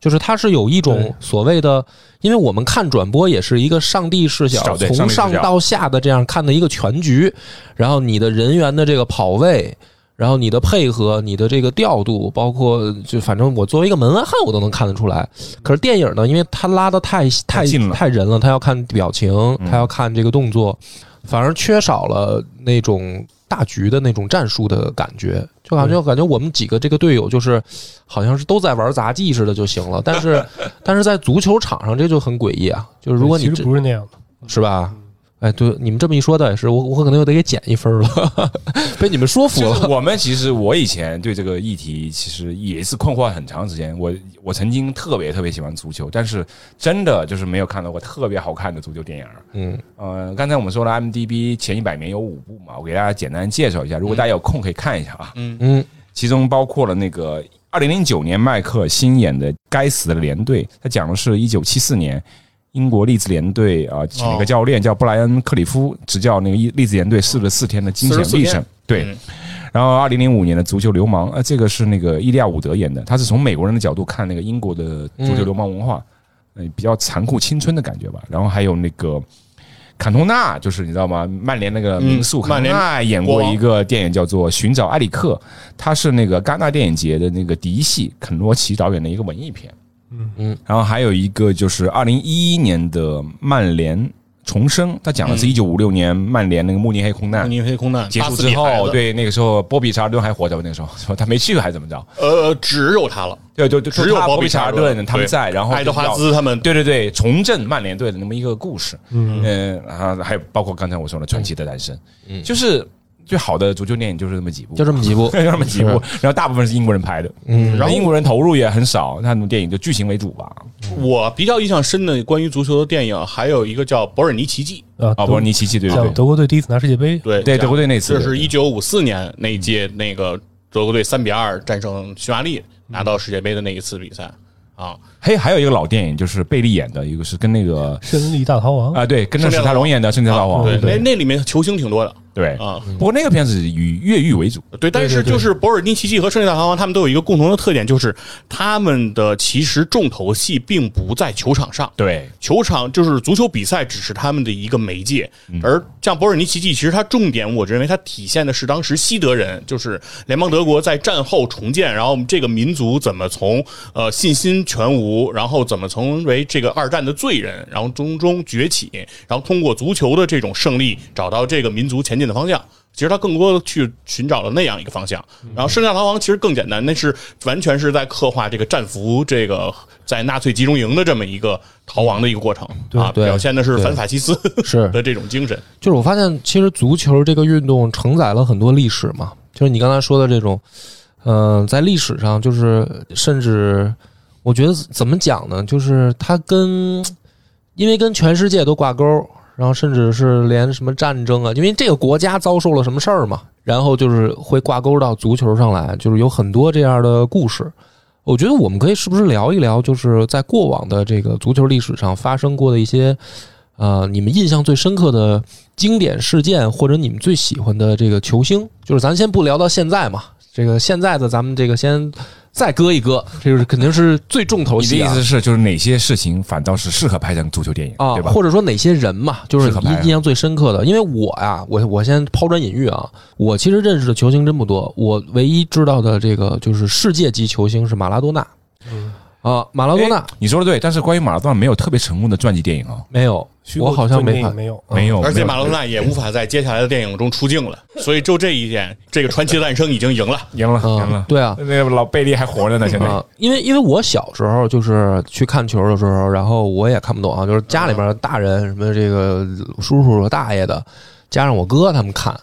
就是它是有一种所谓的，因为我们看转播也是一个上帝视角，从上到下的这样看的一个全局，然后你的人员的这个跑位。然后你的配合、你的这个调度，包括就反正我作为一个门外汉，我都能看得出来。可是电影呢，因为它拉的太太近了太人了，他要看表情，他要看这个动作，反而缺少了那种大局的那种战术的感觉，就感觉感觉我们几个这个队友就是好像是都在玩杂技似的就行了，但是 (laughs) 但是在足球场上这就很诡异啊，就是如果你其实不是那样的，是吧？哎，对，你们这么一说倒也是，我我可能又得给减一分了，(laughs) 被你们说服就是了。我们其实我以前对这个议题其实也是困惑很长时间。我我曾经特别特别喜欢足球，但是真的就是没有看到过特别好看的足球电影。嗯，呃，刚才我们说了 IMDB 前一百名有五部嘛，我给大家简单介绍一下，如果大家有空可以看一下啊。嗯嗯，其中包括了那个二零零九年迈克尔新演的《该死的连队》，他讲的是一九七四年英国利兹联队啊，请了一个教练叫布莱恩·克里夫执教那个利兹联队四十四天的惊险历44程。对，嗯然后二零零五年的足球流氓，呃，这个是那个伊利亚伍德演的，他是从美国人的角度看那个英国的足球流氓文化，嗯，比较残酷青春的感觉吧。然后还有那个坎通纳，就是你知道吗？曼联那个民宿，坎通纳演过一个电影叫做《寻找埃里克》，他是那个戛纳电影节的那个嫡系肯罗奇导演的一个文艺片。嗯。嗯，然后还有一个就是二零一一年的曼联重生，他讲的是一九五六年曼联那个慕尼黑空难。慕尼黑空难结束之后，对那个时候波比查尔顿还活着吧？那个时候说 (laughs) 他没去还是怎么着？呃，只有他了，对对对，只有波比查尔顿他们在，然后爱德华兹他们。对对对，重振曼联队的那么一个故事。嗯。嗯啊，还有包括刚才我说的传奇的诞生，嗯。就是最好的足球电影就是那么几部，就这么几部。(laughs) 就这么几部，然后大部分是英国人拍的，嗯。然后英国人投入也很少，那种电影就剧情为主吧。我比较印象深的关于足球的电影，还有一个叫《博尔尼奇迹。啊，啊，不是尼奇迹，对对对，德国队第一次拿世界杯》，，对对德国队那次这是一九五四年那一届那个德国队三比二战胜匈牙利，拿到世界杯的那一次比赛。啊。嘿，还有一个老电影就是贝利演的，一个是跟那个胜利大逃亡。啊，对，跟着史泰龙演的《胜利大逃亡，对那那里面球星挺多的。对。啊。不过那个片子以越狱为主，对，但是就是博尔尼奇迹和胜利大逃亡，他们都有一个共同的特点，就是他们的其实重头戏并不在球场上，对，球场就是足球比赛，只是他们的一个媒介。嗯。而像博尔尼奇迹，其实它重点，我认为它体现的是当时西德人，就是联邦德国在战后重建，然后这个民族怎么从呃信心全无，然后怎么成为这个二战的罪人，然后从中崛起，然后通过足球的这种胜利，找到这个民族前进的方向。其实他更多的去寻找了那样一个方向，然后《圣战逃亡》其实更简单，那是完全是在刻画这个战俘这个在纳粹集中营的这么一个逃亡的一个过程。啊，对表现的是反法西斯是。(laughs) 的这种精神。就是我发现，其实足球这个运动承载了很多历史嘛，就是你刚才说的这种，嗯、在历史上，就是甚至我觉得怎么讲呢？就是它跟因为跟全世界都挂钩，然后甚至是连什么战争啊，因为这个国家遭受了什么事儿嘛，然后就是会挂钩到足球上来，就是有很多这样的故事。我觉得我们可以是不是聊一聊，就是在过往的这个足球历史上发生过的一些，呃，你们印象最深刻的经典事件，或者你们最喜欢的这个球星，就是咱先不聊到现在嘛，这个现在的咱们这个先再割一割，这就是肯定是最重头你的意思是，就是哪些事情反倒是适合拍成足球电影，啊对，吧？或者说哪些人嘛，就是印印象最深刻的。因为我呀，我我先抛砖引玉啊，我其实认识的球星真不多，我唯一知道的这个就是世界级球星是马拉多纳嗯，啊，马拉多纳。哎你说的对，但是关于马拉多纳没有特别成功的传记电影啊，没有，我好像没看。没有，没有，而且马拉多纳也无法在接下来的电影中出镜了，所以就这一点，这个传奇的诞生已经赢了。赢了，赢嗯了，。对啊，那个老贝利还活着呢，现在。啊，因为因为我小时候就是去看球的时候，然后我也看不懂啊，就是家里边大人什么这个叔叔大爷的，加上我哥他们看，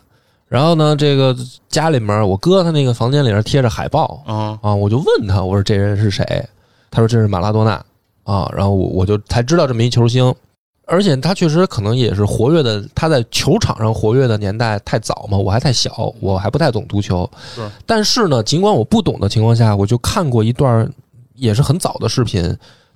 然后呢，这个家里面我哥他那个房间里面贴着海报。啊，啊，我就问他，我说这人是谁？他说这是马拉多纳啊，然后我我就才知道这么一球星。而且他确实可能也是活跃的，他在球场上活跃的年代太早嘛，我还太小，我还不太懂足球。是但是呢，尽管我不懂的情况下，我就看过一段也是很早的视频，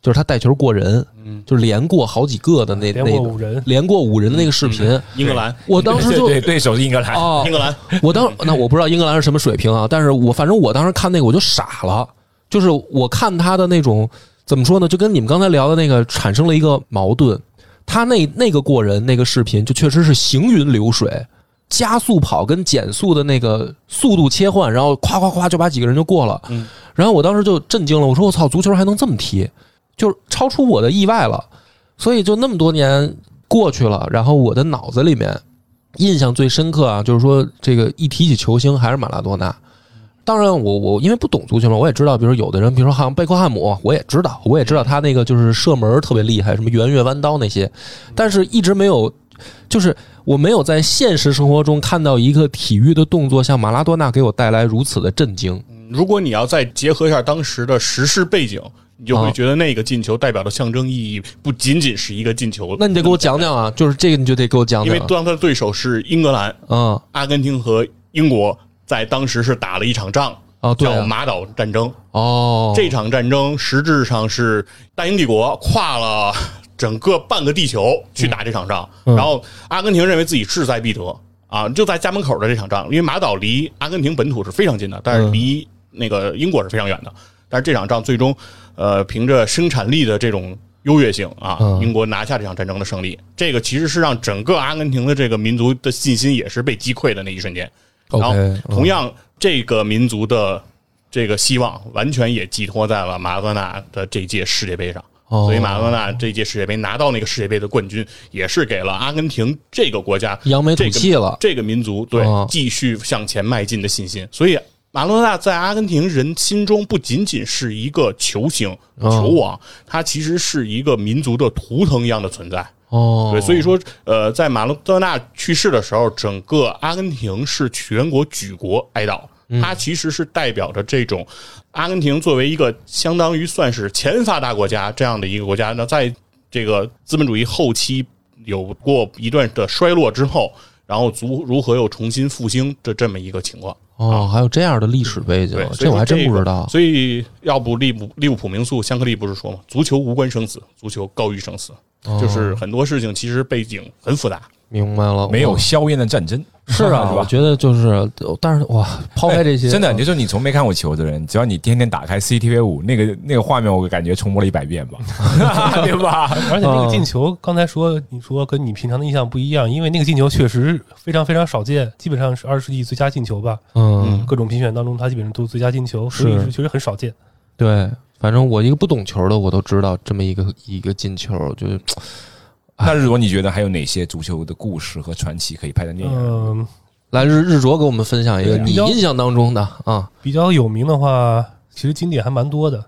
就是他带球过人，嗯，就连过好几个的那那个过五人，连过五人的那个视频。(laughs) 英格兰，我当时就对对对手是英格兰，哦英，格兰，我当那我不知道英格兰是什么水平啊，但是我反正我当时看那个我就傻了，就是我看他的那种怎么说呢，就跟你们刚才聊的那个产生了一个矛盾。他那那个过人那个视频就确实是行云流水，加速跑跟减速的那个速度切换，然后夸夸夸就把几个人就过了。嗯，然后我当时就震惊了，我说我操，足球还能这么踢，就是超出我的意外了。所以就那么多年过去了，然后我的脑子里面印象最深刻啊，就是说这个一提起球星还是马拉多纳。当然我，我因为不懂足球嘛，我也知道，比如有的人，比如说好像贝克汉姆，我也知道，我也知道他那个就是射门特别厉害，什么圆月弯刀那些，但是一直没有就是我没有在现实生活中看到一个体育的动作像马拉多纳给我带来如此的震惊。如果你要再结合一下当时的时事背景，你就会啊觉得那个进球代表的象征意义不仅仅是一个进球。那你得给我讲讲啊，就是这个你就得给我讲因为讲。当他的对手是英格兰、嗯，阿根廷和英国，在当时是打了一场仗，哦，啊，叫马岛战争。哦，这场战争实质上是大英帝国跨了 (laughs) 整个半个地球去打这场仗，嗯。然后阿根廷认为自己势在必得。啊，就在家门口的这场仗，因为马岛离阿根廷本土是非常近的，但是离那个英国是非常远的。但是这场仗最终，呃，凭着生产力的这种优越性啊，嗯。英国拿下这场战争的胜利，这个其实是让整个阿根廷的这个民族的信心也是被击溃的那一瞬间。然后同样，这个民族的这个希望完全也寄托在了马拉多纳的这届世界杯上。哦所以马拉多纳这届世界杯拿到那个世界杯的冠军，也是给了阿根廷这个国家扬眉吐气了。这个民族对哦继续向前迈进的信心。所以马拉多纳在阿根廷人心中不仅仅是一个球星、哦球王，他其实是一个民族的图腾一样的存在。哦，对，所以说，呃，在马拉多纳去世的时候，整个阿根廷是全国举国哀悼。它其实是代表着这种阿根廷作为一个相当于算是前发达国家这样的一个国家，那在这个资本主义后期有过一段的衰落之后，然后如如何又重新复兴这这么一个情况。哦，还有这样的历史背景对，，这我还真不知道。所以，要不利物利物浦名宿香克利不是说吗？足球无关生死，足球高于生死。哦就是很多事情其实背景很复杂。明白了，没有硝烟的战争是啊，(laughs) 是吧？我觉得就是，但是哇，抛开这些，哎 (laughs) 真的，你就说你从没看过球的人，只要你天天打开 CCTV 五那个那个画面，我感觉重播了一百遍吧，(laughs) 对吧？而且那个进球，刚才说你说跟你平常的印象不一样，因为那个进球确实非常非常少见，基本上是二十世纪最佳进球吧。嗯，各种评选当中，他基本上都是最佳进球，所以是是确实很少见。对，反正我一个不懂球的，我都知道这么一个一个进球，就是 (laughs) 那日卓你觉得还有哪些足球的故事和传奇可以拍成电影？嗯，来日日卓给我们分享一个你印象当中的啊，比较有名的话，其实经典还蛮多的。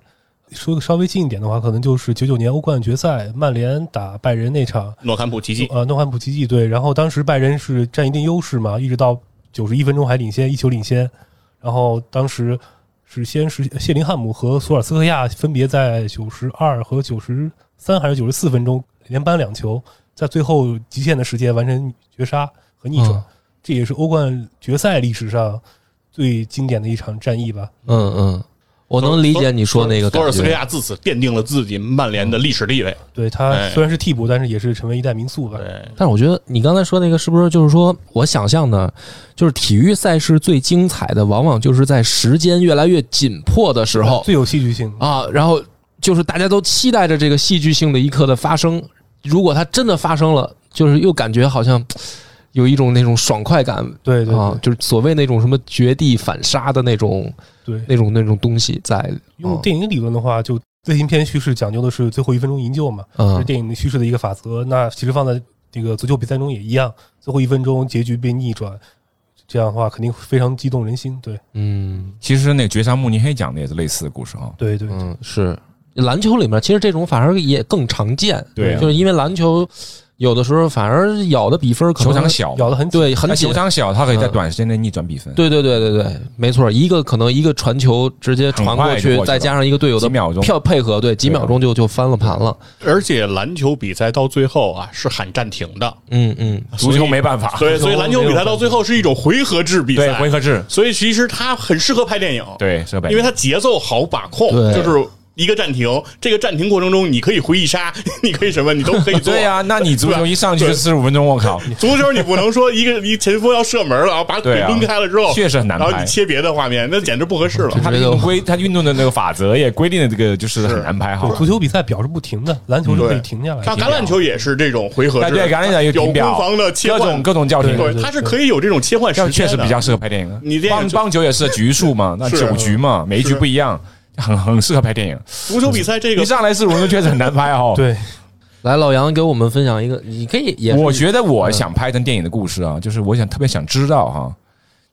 说个稍微近一点的话，可能就是九九年欧冠决赛，曼联打拜仁那场，诺坎普奇迹，呃，诺坎普奇迹对。然后当时拜仁是占一定优势嘛，一直到九十一分钟还领先一球领先。然后当时是先是谢林汉姆和索尔斯克亚分别在九十二和九十三还是九十四分钟连扳两球，在最后极限的时间完成绝杀和逆转。嗯这也是欧冠决赛历史上最经典的一场战役吧。嗯嗯，我能理解你说那个感索尔斯克，亚自此奠定了自己曼联的历史地位。对他哎虽然是替补，但是也是成为一代名宿吧。对，但是我觉得你刚才说那个是不是就是说我想象的，就是体育赛事最精彩的，往往就是在时间越来越紧迫的时候最有戏剧性。啊，然后就是大家都期待着这个戏剧性的一刻的发生。如果它真的发生了，就是又感觉好像 (tsk) 有一种那种爽快感对对啊，对就是所谓那种什么绝地反杀的那种对，那种那种东西在。用电影理论的话，就类型片叙事讲究的是最后一分钟营救嘛，这是嗯电影叙事的一个法则。那其实放在这个足球比赛中也一样，最后一分钟结局被逆转，这样的话肯定非常激动人心。对嗯其实那个绝杀慕尼黑讲的也是类似的故事哈。对对，嗯是篮球里面，其实这种反而也更常见。对啊。就是因为篮球有的时候反而咬的比分可能球场小，咬的很。对很球。场小，它可以在嗯短时间内逆转比分。对对对对对，没错，一个可能一个传球直接传过去，再加上一个队友的几秒钟。票配合，对，几秒钟就就翻了盘了。而且篮球比赛到最后啊是喊暂停的，嗯嗯，足球没办法，(laughs) 对，所以篮球比赛到最后是一种回合制比对赛，回合制，所以其实它很适合拍电影，对设备，因为它节奏好把控，对。就是一个暂停，这个暂停过程中你可以回忆杀，(laughs) 你可以什么，你都可以做。对呀，那你足球一上去四十五分钟，我靠，足球你不能说一个一前锋要射门了，然后把腿抡开了之后，确实很难拍然后你。切别的画面，那简直不合适了。它的运动规，它运动的那个法则也规定的这个就是很难拍好对，。足球比赛表是不停的，篮球是可以停下来的。像橄榄球也是这种回合制，对对，橄榄球有攻防的切换各种，各种叫停，对，它是可以有这种切换时间的。确实比较适合拍电影。你棒棒球也是局数嘛，那是九局嘛，每一局不一样，很 (laughs) 很适合拍电影。足球比赛这个一上来四十五分钟确实很难拍 (laughs) 哦。对，来，老杨给我们分享一个，你可以也我觉得我想拍成电影的故事啊，就是我想特别想知道哈，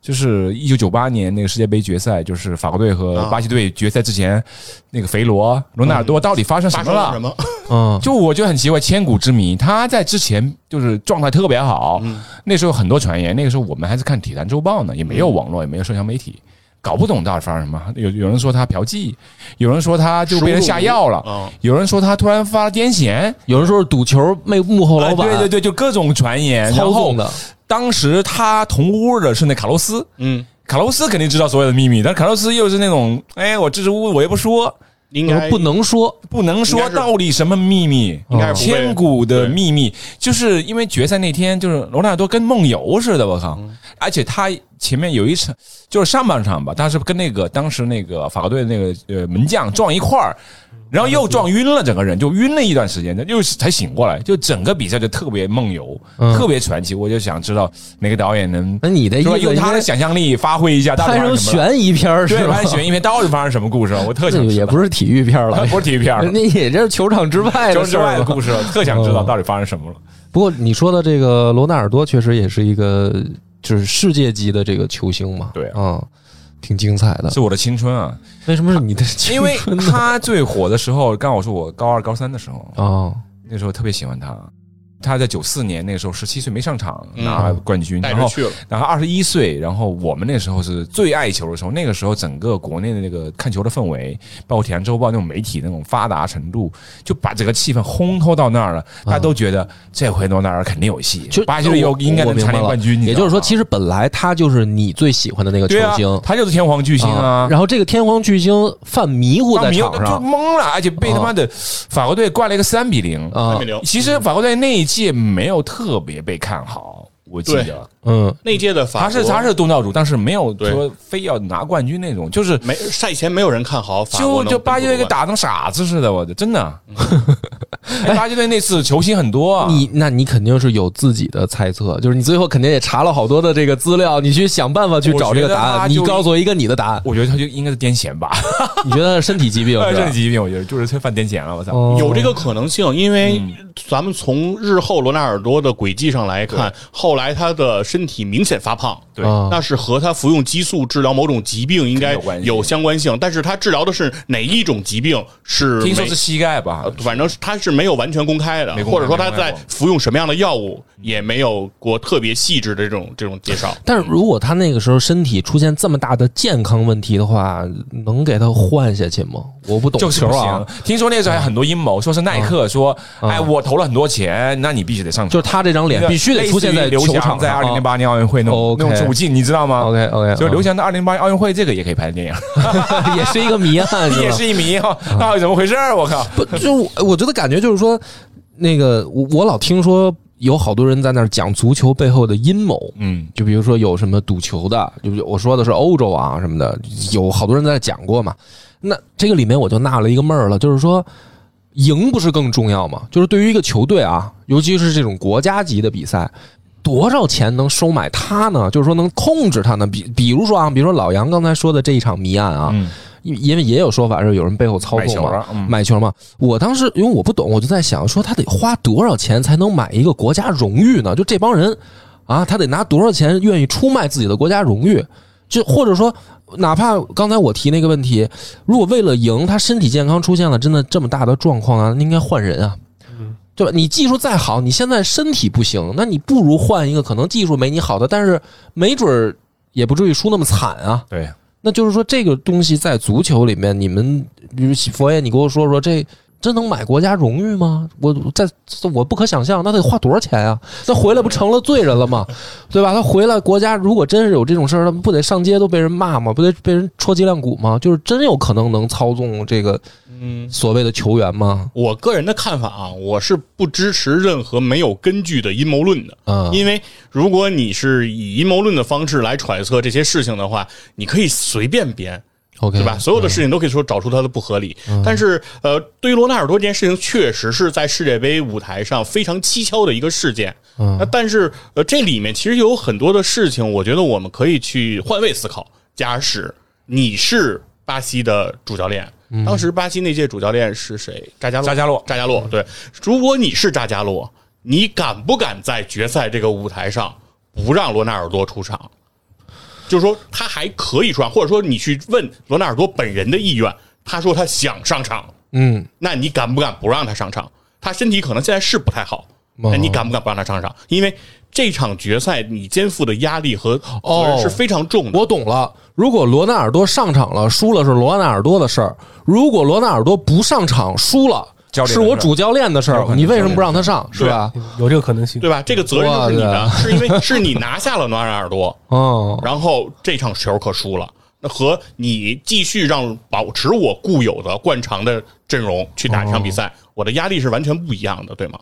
就是一九九八年那个世界杯决赛，就是法国队和啊巴西队决赛之前，那个肥罗、罗纳尔多到底发生什么了？发生了什么？嗯，(laughs) 就我就很奇怪，千古之谜。他在之前就是状态特别好，那时候很多传言，那个时候我们还是看《体坛周报》呢，也没有网络，也没有社交媒体，搞不懂到底发生什么。有有人说他嫖妓，有人说他就被人下药了，啊，有人说他突然发了癫痫，有人说是赌球幕幕后老板，哎对对对，就各种传言。然后操纵的，当时他同屋的是那卡洛斯，嗯，卡洛斯肯定知道所有的秘密，但卡洛斯又是那种，哎，我支支吾吾，我也不说，应该不能说，不能说到底什么秘密，千古的秘密，就是因为决赛那天，就是罗纳尔多跟梦游似的，我靠！嗯。而且他前面有一场，就是上半场吧，他是跟那个当时那个法国队的那个呃门将撞一块儿，然后又撞晕了，整个人就晕了一段时间，又才醒过来，就整个比赛就特别梦游，嗯特别传奇。我就想知道哪个导演能那你的意思用他的想象力发挥一下，发生什么了悬疑片儿是，吧拍？悬疑片到底发生什么故事？我特想知道也不是体育片了，不是体育片了，那也这是球场之外球之的事儿了外的故事了，特想知道嗯到底发生什么了。不过你说的这个罗纳尔多确实也是一个就是世界级的这个球星嘛，对啊，挺精彩的。是我的青春啊！为什么是你的青春因为？他最火的时候，刚好是我高二、高三的时候，哦，那时候特别喜欢他。他在九四年那个时候十七岁没上场嗯拿冠军，然后去了，然后二十一岁，然后我们那时候是最爱球的时候，那个时候整个国内的那个看球的氛围，包括《体坛周报》那种媒体那种发达程度，就把这个气氛烘托到那儿了，大家都觉得这回诺纳尔肯定有戏就，巴西队有应该能蝉联冠军。也就是说，其实实本来他就是你最喜欢的那个球星，他就是天皇巨星啊。然后这个天皇巨星犯迷糊在场上就懵了，而且被他妈的法国队灌了一个三比零。啊三比，零。其实法国队那一届没有特别被看好，我记得。嗯，那届的法国他是他是东道主，但是没有说非要拿冠军那种，就是没赛前没有人看好法国就能就巴西队给打成傻子似的，我就真的。哎巴西队那次球星很多啊，你那你肯定是有自己的猜测，就是你最后肯定也查了好多的这个资料，你去想办法去找这个答案。你告诉我一个你的答案，我觉得他就应该是癫痫吧，(laughs) 你觉得是身体疾病是吧身体？疾病，我觉得就是他犯癫痫了，我操。哦有这个可能性，因为嗯咱们从日后罗纳尔多的轨迹上来看，后来他的身体明显发胖，对啊那是和他服用激素治疗某种疾病应该有关系有相关性。但是他治疗的是哪一种疾病是听说是膝盖吧呃，反正是他是没有完全公开的，或者说他在服用什么样的药物也没有过特别细致的这种这种介绍。但是如果他那个时候身体出现这么大的健康问题的话，能给他换下去吗？我不懂就是啊行，。听说那时候还很多阴谋，说是耐克说，啊哎，我投了很多钱，那你必须得上场。就是他这张脸必须得出现在刘翔球场在二零零八年奥运会那种那种处境，你知道吗？OK OK，就是刘翔的二零零八奥运会，这个也可以拍电影，(laughs) 也是一个谜案，(laughs) 也是一谜哈，到底怎么回事？我靠！不，就我我觉得感觉就是说，那个我我老听说有好多人在那儿讲足球背后的阴谋，嗯，就比如说有什么赌球的，就我说的是欧洲啊什么的，有好多人在那讲过嘛。那这个里面我就纳了一个闷儿了，就是说。赢不是更重要吗？就是对于一个球队啊，尤其是这种国家级的比赛，多少钱能收买他呢？就是说能控制他呢？比比如说啊，比如说老杨刚才说的这一场谜案啊，嗯因因为也有说法是有人背后操纵嘛买球，嗯买球嘛。我当时因为我不懂，我就在想说他得花多少钱才能买一个国家荣誉呢？就这帮人啊，他得拿多少钱愿意出卖自己的国家荣誉？就或者说，哪怕刚才我提那个问题，如果为了赢，他身体健康出现了真的这么大的状况啊，那应该换人啊。对吧？你技术再好，你现在身体不行，那你不如换一个可能技术没你好的，但是没准儿也不至于输那么惨啊。对，那就是说，这个东西在足球里面，你们比如佛爷，你给我说说，这真能买国家荣誉吗？我在我不可想象，那得花多少钱啊？那回来不成了罪人了吗？对吧？他回来国家如果真是有这种事儿，他不得上街都被人骂吗？不得被人戳脊梁骨吗？就是真有可能能操纵这个嗯，所谓的球员吗？我个人的看法啊，我是不支持任何没有根据的阴谋论的。嗯，因为如果你是以阴谋论的方式来揣测这些事情的话，你可以随便编，OK，对吧？所有的事情都可以说找出它的不合理。但是，呃，对于罗纳尔多这件事情，确实是在世界杯舞台上非常蹊跷的一个事件。嗯那但是，呃，这里面其实有很多的事情，我觉得我们可以去换位思考。假使你是巴西的主教练，当时巴西那届主教练是谁？扎加洛。扎加洛扎加洛，对。如果你是扎加洛，你敢不敢在决赛这个舞台上不让罗纳尔多出场？就是说他还可以出场，或者说你去问罗纳尔多本人的意愿，他说他想上场，嗯那你敢不敢不让他上场？他身体可能现在是不太好，哦那你敢不敢不让他上场？因为这场决赛你肩负的压力和责任是非常重的。我懂了。如果罗纳尔多上场了，输了是罗纳尔多的事儿；如果罗纳尔多不上场输了，是我主教练的事儿你为什么不让他上？是吧？有这个可能性。对吧？这个责任就是你的，是因为是你拿下了罗纳尔多，(laughs) 哦，然后这场球可输了。那和你继续让保持我固有的惯常的阵容去打这场比赛，我的压力是完全不一样的，对吗？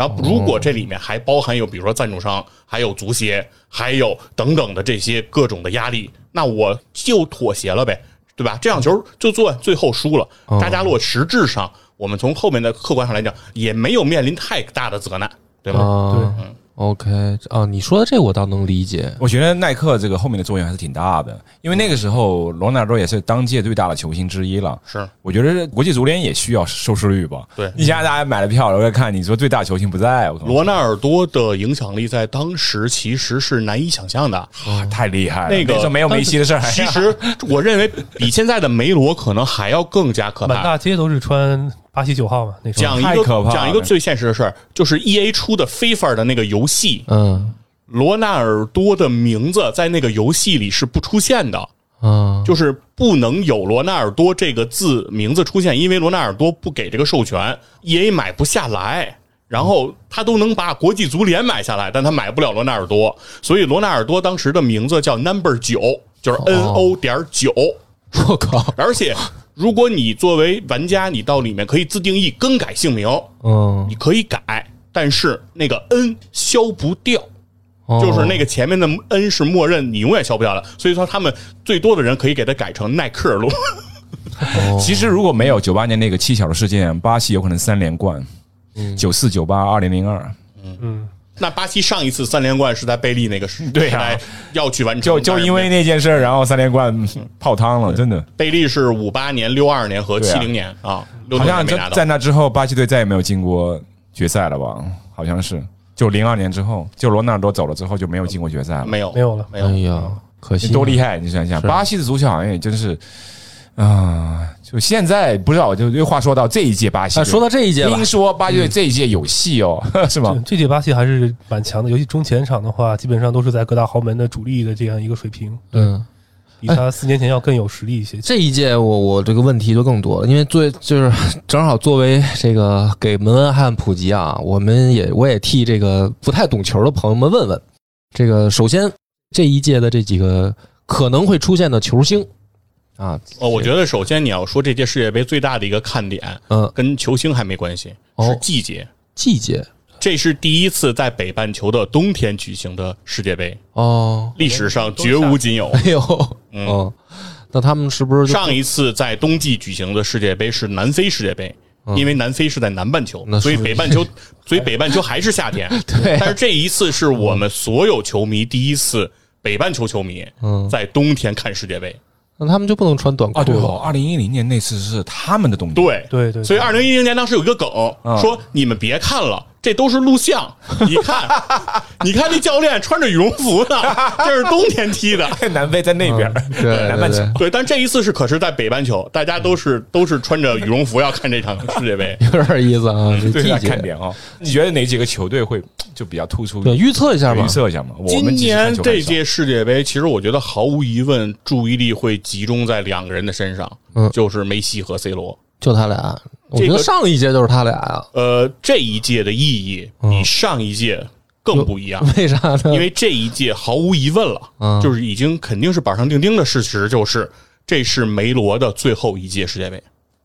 然后，如果这里面还包含有比如说赞助商，还有足协，还有等等的这些各种的压力，那我就妥协了呗，对吧？这场球就做最后输了，扎加洛实质上我们从后面的客观上来讲，也没有面临太大的责难，对吗？啊，OK 啊，你说的这我倒能理解。我觉得耐克这个后面的作用还是挺大的，因为那个时候罗纳尔多也是当届最大的球星之一了。是，我觉得国际足联也需要收视率吧。对你想想大家买了票，我在看，你说最大球星不在，我靠，罗纳尔多的影响力在当时其实是难以想象的。啊太厉害了。那个时候没有梅西的事儿，其实我认为比现在的梅罗可能还要更加可怕满。大街都是穿巴西九号嘛，那时候。讲一个讲一个最现实的事儿，就是 E A 出的 FIFA 的那个游戏，嗯罗纳尔多的名字在那个游戏里是不出现的，啊就是不能有罗纳尔多这个字名字出现，因为罗纳尔多不给这个授权，E A 买不下来。然后他都能把国际足联买下来，但他买不了罗纳尔多，所以罗纳尔多当时的名字叫 Number 九，就是 N O 点九。我靠，而且，如果你作为玩家，你到里面可以自定义更改姓名，嗯，你可以改，但是那个 N 消不掉，哦。就是那个前面的 N 是默认，你永远消不掉的。所以说，他们最多的人可以给它改成耐克路。(laughs) 其实如果没有九八年那个蹊跷的事件，巴西有可能三连冠，九四、九八、二零零二，那巴西上一次三连冠是在贝利那个时对啊要去完成，就就因为那件事儿，然后三连冠泡汤了，真的。贝利是五八年、六二年和七零年啊，六好像在。那之后，巴西队再也没有进过决赛了吧？好像是，就零二年之后，就罗纳尔多走了之后就没有进过决赛了。没有没有了没有哎呀，可惜多厉害！你想想，巴西的足球好像也真是啊、就现在不知道，就又话说到这一届巴西啊！说到这一届听，说巴西队这一届有戏哦，(laughs) 是吗？这届巴西还是蛮强的，尤其中前场的话，基本上都是在各大豪门的主力的这样一个水平，嗯，比他四年前要更有实力一些。这一届我我这个问题就更多了，因为作为就是 (laughs) 正好作为这个给门恩汉普及啊，我们也我也替这个不太懂球的朋友们问问，这个首先这一届的这几个可能会出现的球星啊，呃，我觉得首先你要说这届世界杯最大的一个看点，嗯，跟球星还没关系，哦是季节。季节这是第一次在北半球的冬天举行的世界杯，哦，历史上绝无仅有。哎呦，嗯，那他们是不是就上一次在冬季举行的世界杯是南非世界杯，因为南非是在南半球嗯，所以北半球，所以北半球还是夏天。(laughs) 对但是这一次是我们所有球迷第一次，北半球球迷嗯在冬天看世界杯。那他们就不能穿短裤啊，对了？哦，二零一零年那次是他们的冬天，对对对所以二零一零年当时有一个梗，说你们别看了，这都是录像。你看，(laughs) 你看那教练穿着羽绒服呢，(laughs) 这是冬天踢的。南非在那边，对对南半球对。但这一次是可是在北半球，大家都是都是穿着羽绒服要看这场世界杯。(laughs) 有点意思啊，这对，季节看点哦。你觉得哪几个球队会就比较突出？对预测一下吧预。测一下嘛。我今们其实看年这届世界杯，其实我觉得毫无疑问，注意力会集中在两个人的身上，嗯就是梅西和 C 罗。就他俩，我这个觉得上一届就是他俩呀，呃，这一届的意义嗯。比上一届更不一样，(laughs) 为啥呢？因为这一届毫无疑问了，嗯。就是已经肯定是板上钉钉的事实，就是这是梅罗的最后一届世界杯，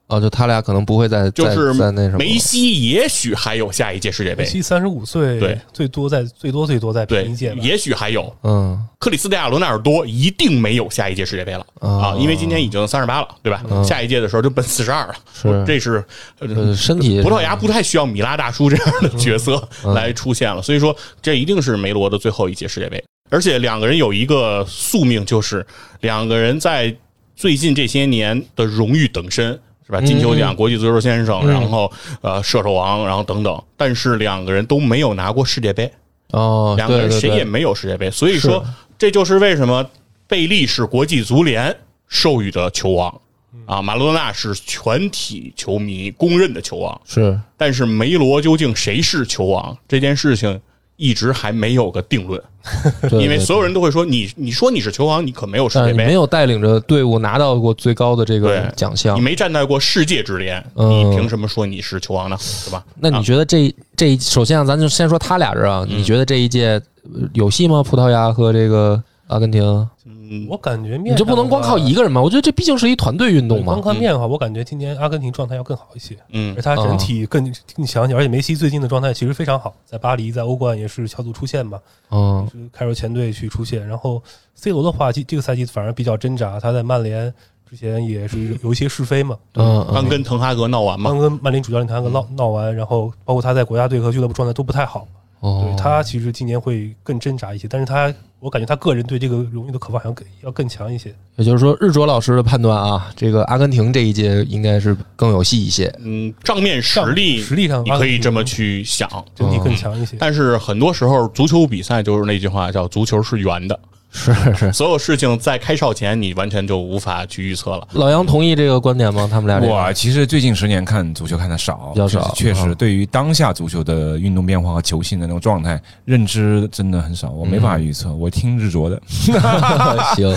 哦，就他俩可能不会再就是再再那什么。梅西也许还有下一届世界杯，梅西三十五岁，对，最多在最多最多在对平一届，吧。也许还有。嗯克里斯蒂亚罗纳尔多一定没有下一届世界杯了哦啊，因为今年已经三十八了，对吧？下一届的时候就奔四十二了，是这是呃呃，身体葡萄牙不太需要米拉大叔这样的角色来出现了，所以说这一定是梅罗的最后一届世界杯。而且两个人有一个宿命，就是两个人在最近这些年的荣誉等身，是吧？金球奖、国际足球先生，然后呃射手王，然后等等，但是两个人都没有拿过世界杯，哦，两个人谁也没有世界杯，所以说这就是为什么贝利是国际足联授予的球王。啊，马洛纳是全体球迷公认的球王，是。但是梅罗究竟谁是球王这件事情一直还没有个定论，(laughs) 因为所有人都会说你你说你是球王，你可没有世界杯，没有带领着队伍拿到过最高的这个奖项。你，没站在过世界之巅，嗯。你凭什么说你是球王呢？是吧？那你觉得这这一首先啊，咱就先说他俩人啊，嗯。你觉得这一届呃有戏吗？葡萄牙和这个阿根廷，嗯，我感觉面你就不能光靠一个个人吗？我觉得这毕竟是一团队运动嘛。光。看面的话，我感觉今年阿根廷状态要更好一些，嗯。而他整体更更强一些，而且梅西最近的状态其实非常好，在巴黎在欧冠也是小组出线嘛，嗯。是开入前队去出线。然后 C 罗的话，这这个赛季反而比较挣扎，他在曼联之前也是有一些是非嘛，嗯嗯，刚跟滕哈格闹完嘛。刚，跟曼联主教练滕哈格闹闹完，然后包括他在国家队和俱乐部状态都不太好，哦对，他其实今年会更挣扎一些，但是他我感觉他个人对这个荣誉的渴望好像更要更强一些。也就是说，日卓老师的判断啊，这个阿根廷这一届应该是更有戏一些。嗯，账面实力实力上你可以这么去想，整体更强一些。但是很多时候足球比赛就是那句话叫“足球是圆的是是”，，所有事情在开哨前你完全就无法去预测了。老杨同意这个观点吗？他们俩这个我其实最近十年看足球看的少，比较少确实嗯对于当下足球的运动变化和球星的那种状态认知真的很少，我没法预测。我听日卓的 (laughs) (laughs) 行，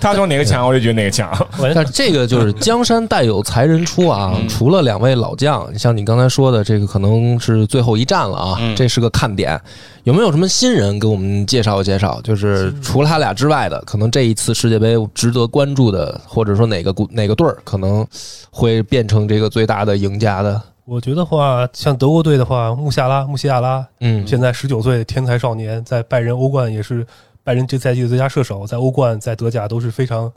他说哪个强，我就觉得哪个强。(laughs) 但这个就是江山代有才人出啊！嗯除了两位老将，像你刚才说的，这个可能是最后一战了啊，嗯这是个看点。有没有什么新人给我们介绍介绍？就是除了他俩之外的，可能这一次世界杯值得关注的，或者说哪个哪个队儿可能会变成这个最大的赢家的？我觉得话，像德国队的话，穆夏拉、穆西亚拉，嗯，现在十九岁天才少年，在拜仁欧冠也是拜仁这赛季的最佳射手，在欧冠、在德甲都是非常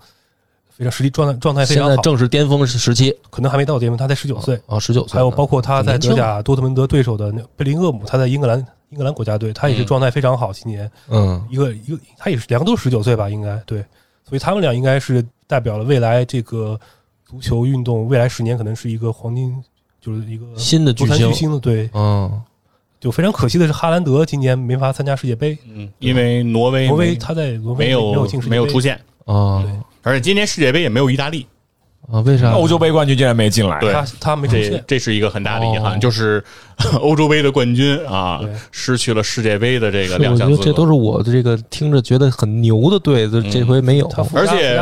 非常实力状态状态非常好，现在正是巅峰时期可能还没到巅峰，他才十九岁。啊，十九岁，还有包括他在德甲多特蒙德对手的那贝林厄姆，他在英格兰英格兰国家队，他也是嗯。状态非常好，今年。嗯。一个一个他也是两个都是十九岁吧，应该。对，所以他们俩应该是代表了未来这个足球运动未来十年可能是一个黄金，就是一个新的巨星。足坛巨，星的对，嗯。就非常可惜的是哈兰德今年没法参加世界杯，嗯，因为挪威挪威他在挪威没有没有进世界杯。没有出，现，啊对。而且今年世界杯也没有意大利，啊，为啥？欧洲杯冠军竟然没进来，对。他他没出这现，这是一个很大的遗憾，哦。就是 (laughs) 欧洲杯的冠军啊，失去了世界杯的这个是我觉得亮相资格。这都是我的这个听着觉得很牛的队，这这回没有。而且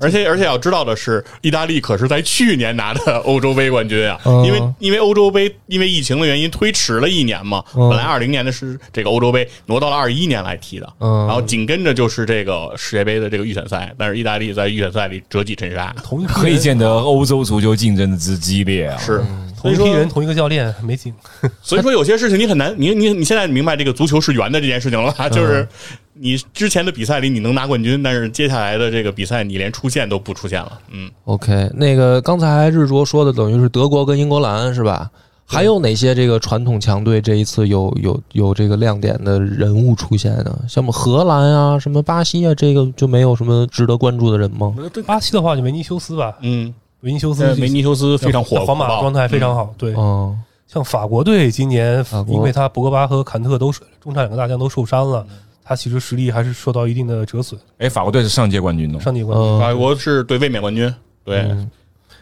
而且而且要知道的是，意大利可是在去年拿的欧洲杯冠军啊！嗯因为因为欧洲杯因为疫情的原因推迟了一年嘛，嗯本来二零年的是这个欧洲杯挪到了二一年来踢的，嗯然后紧跟着就是这个世界杯的这个预选赛，但是意大利在预选赛里折戟沉沙，同一批可以见得欧洲足球竞争之激烈啊！是。同一批人同一个教练没劲，(laughs) 所以说有些事情你很难，你你你现在明白这个足球是圆的这件事情了吧？就是你之前的比赛里你能拿冠军，但是接下来的这个比赛你连出线都不出现了。嗯，OK，那个刚才日卓说的等于是德国跟英格兰是吧？还有哪些这个传统强队这一次有有有这个亮点的人物出现呢？像什么荷兰啊、什么巴西啊，这个就没有什么值得关注的人吗？巴西的话就维尼修斯吧，嗯，维尼修斯呃维尼修斯非常火，皇马状态非常好，对，嗯，像法国队今年因为他博格巴和坎特都是中场两个大将都受伤了，他其实实力还是受到一定的折损。哎，法国队是上届冠军呢，上届冠军，嗯。法国是对卫冕冠军，对，嗯。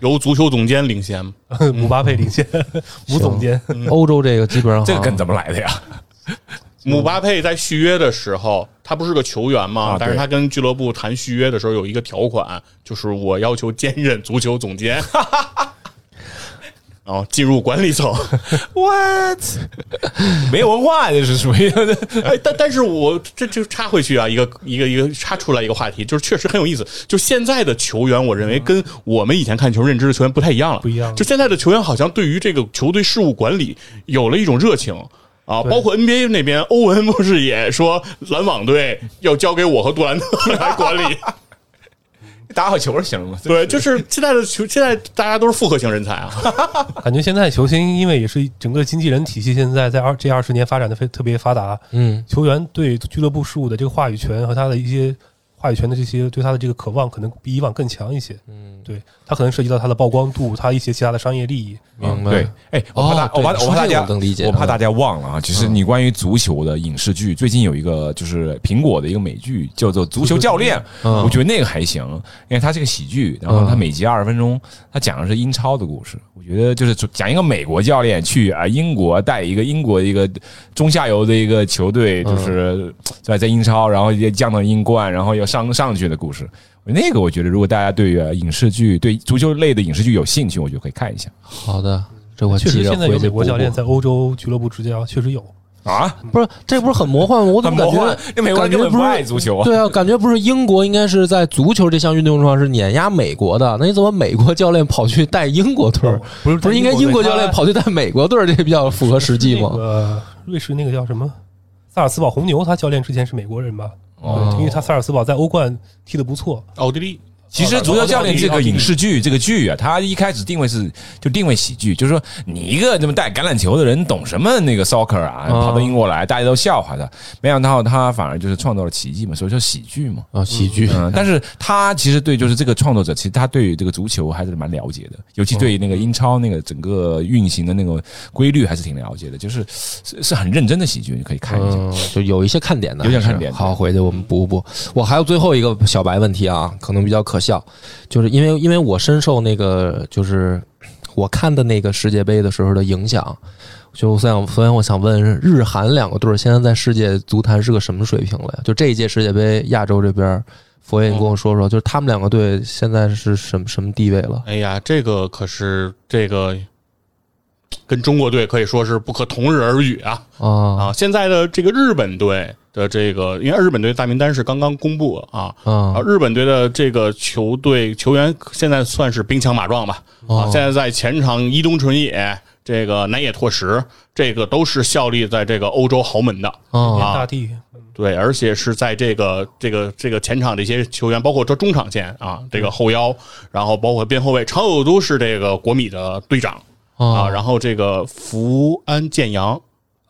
由足球总监领先。(laughs) 姆巴佩领先，(laughs) 姆总监。欧洲这个基本上这个梗跟怎么来的呀？姆巴佩在续约的时候，他不是个球员吗？啊但是他跟俱乐部谈续约的时候有一个条款，就是我要求兼任足球总监，然 (laughs) 后进入管理层。What？(laughs) 没文化，这是属于 (laughs) 哎，但但是我这就插回去啊，一个一个一个插出来一个话题，就是确实很有意思。就现在的球员，我认为跟我们以前看球认知的球员不太一样了。不一样就现在的球员好像对于这个球队事务管理有了一种热情。啊，包括 NBA 那边，欧文不是也说篮网队要交给我和杜兰特 (laughs) 来管理？(laughs) 打好球就行了嘛。对，就是现在的球，现在大家都是复合型人才啊。(laughs) 感觉现在球星因为也是整个经纪人体系现在在二这二十年发展的非特别发达，嗯球员对俱乐部事务的这个话语权和他的一些话语权的这些对他的这个渴望，可能比以往更强一些。嗯，对他可能涉及到他的曝光度，他一些其他的商业利益。明白？对，哎，我怕大，哦我怕我怕大家我能理解我怕大家忘了啊。其实你关于足球的影视剧，最近有一个就是苹果的一个美剧叫做《足球教练 (laughs)》，嗯我觉得那个还行，因为它是个喜剧，然后它每集二十分钟，它讲的是英超的故事。我觉得就是讲一个美国教练去啊英国带一个英国的一个中下游的一个球队，就是在在英超，然后也降到英冠，然后要上上去的故事。那个我觉得，如果大家对呃影视剧、对足球类的影视剧有兴趣，我就可以看一下好的，这我确实，现在有美国教练在欧洲俱乐部执教，确实有。啊。不是这不是很魔幻吗？我怎么感觉这美国人感觉不是根本不爱足球啊对啊，感觉不是英国应该是在足球这项运动上是碾压美国的，那你怎么美国教练跑去带英国队儿？不是不是应该英国教练跑去带美国队儿，这比较符合实际那吗？个瑞士那个叫什么萨尔茨堡红牛，他教练之前是美国人吧？哦对，因为他萨尔斯堡在欧冠踢得不错。奥地利其实足球教练这个影视剧这个剧啊，它一开始定位是就定位喜剧，就是说你一个这么带橄榄球的人，懂什么那个 soccer 啊？哦跑到英国来，大家都笑话他，没想到他反而就是创造了奇迹嘛，所以叫喜剧嘛。啊，喜剧嗯，但是他其实对就是这个创作者，其实他对于这个足球还是蛮了解的，尤其对那个英超那个整个运行的那个规律还是挺了解的，就是是是很认真的喜剧，你可以看一下。嗯，就有一些看点的，有点看点好，回去我们补补。我还有最后一个小白问题啊，可能比较可笑，就是因为因为我深受那个就是我看的那个世界杯的时候的影响，就想所以我想问，日韩两个队现在在世界足坛是个什么水平了呀？就这一届世界杯，亚洲这边，佛爷你跟我说说，就是他们两个队现在是什么什么地位了？哎呀，这个可是这个跟中国队可以说是不可同日而语啊啊啊！现在的这个日本队的这个，因为日本队大名单是刚刚公布啊。啊，啊日本队的这个球队球员现在算是兵强马壮吧。啊，哦现在在前场伊东纯也、这个南野拓实，这个都是效力在这个欧洲豪门的。啊大地对，而且是在这个这个这个前场的一些球员，包括这中场线啊，这个后腰，然后包括边后卫，常有都是这个国米的队长啊，啊！然后这个福安健洋，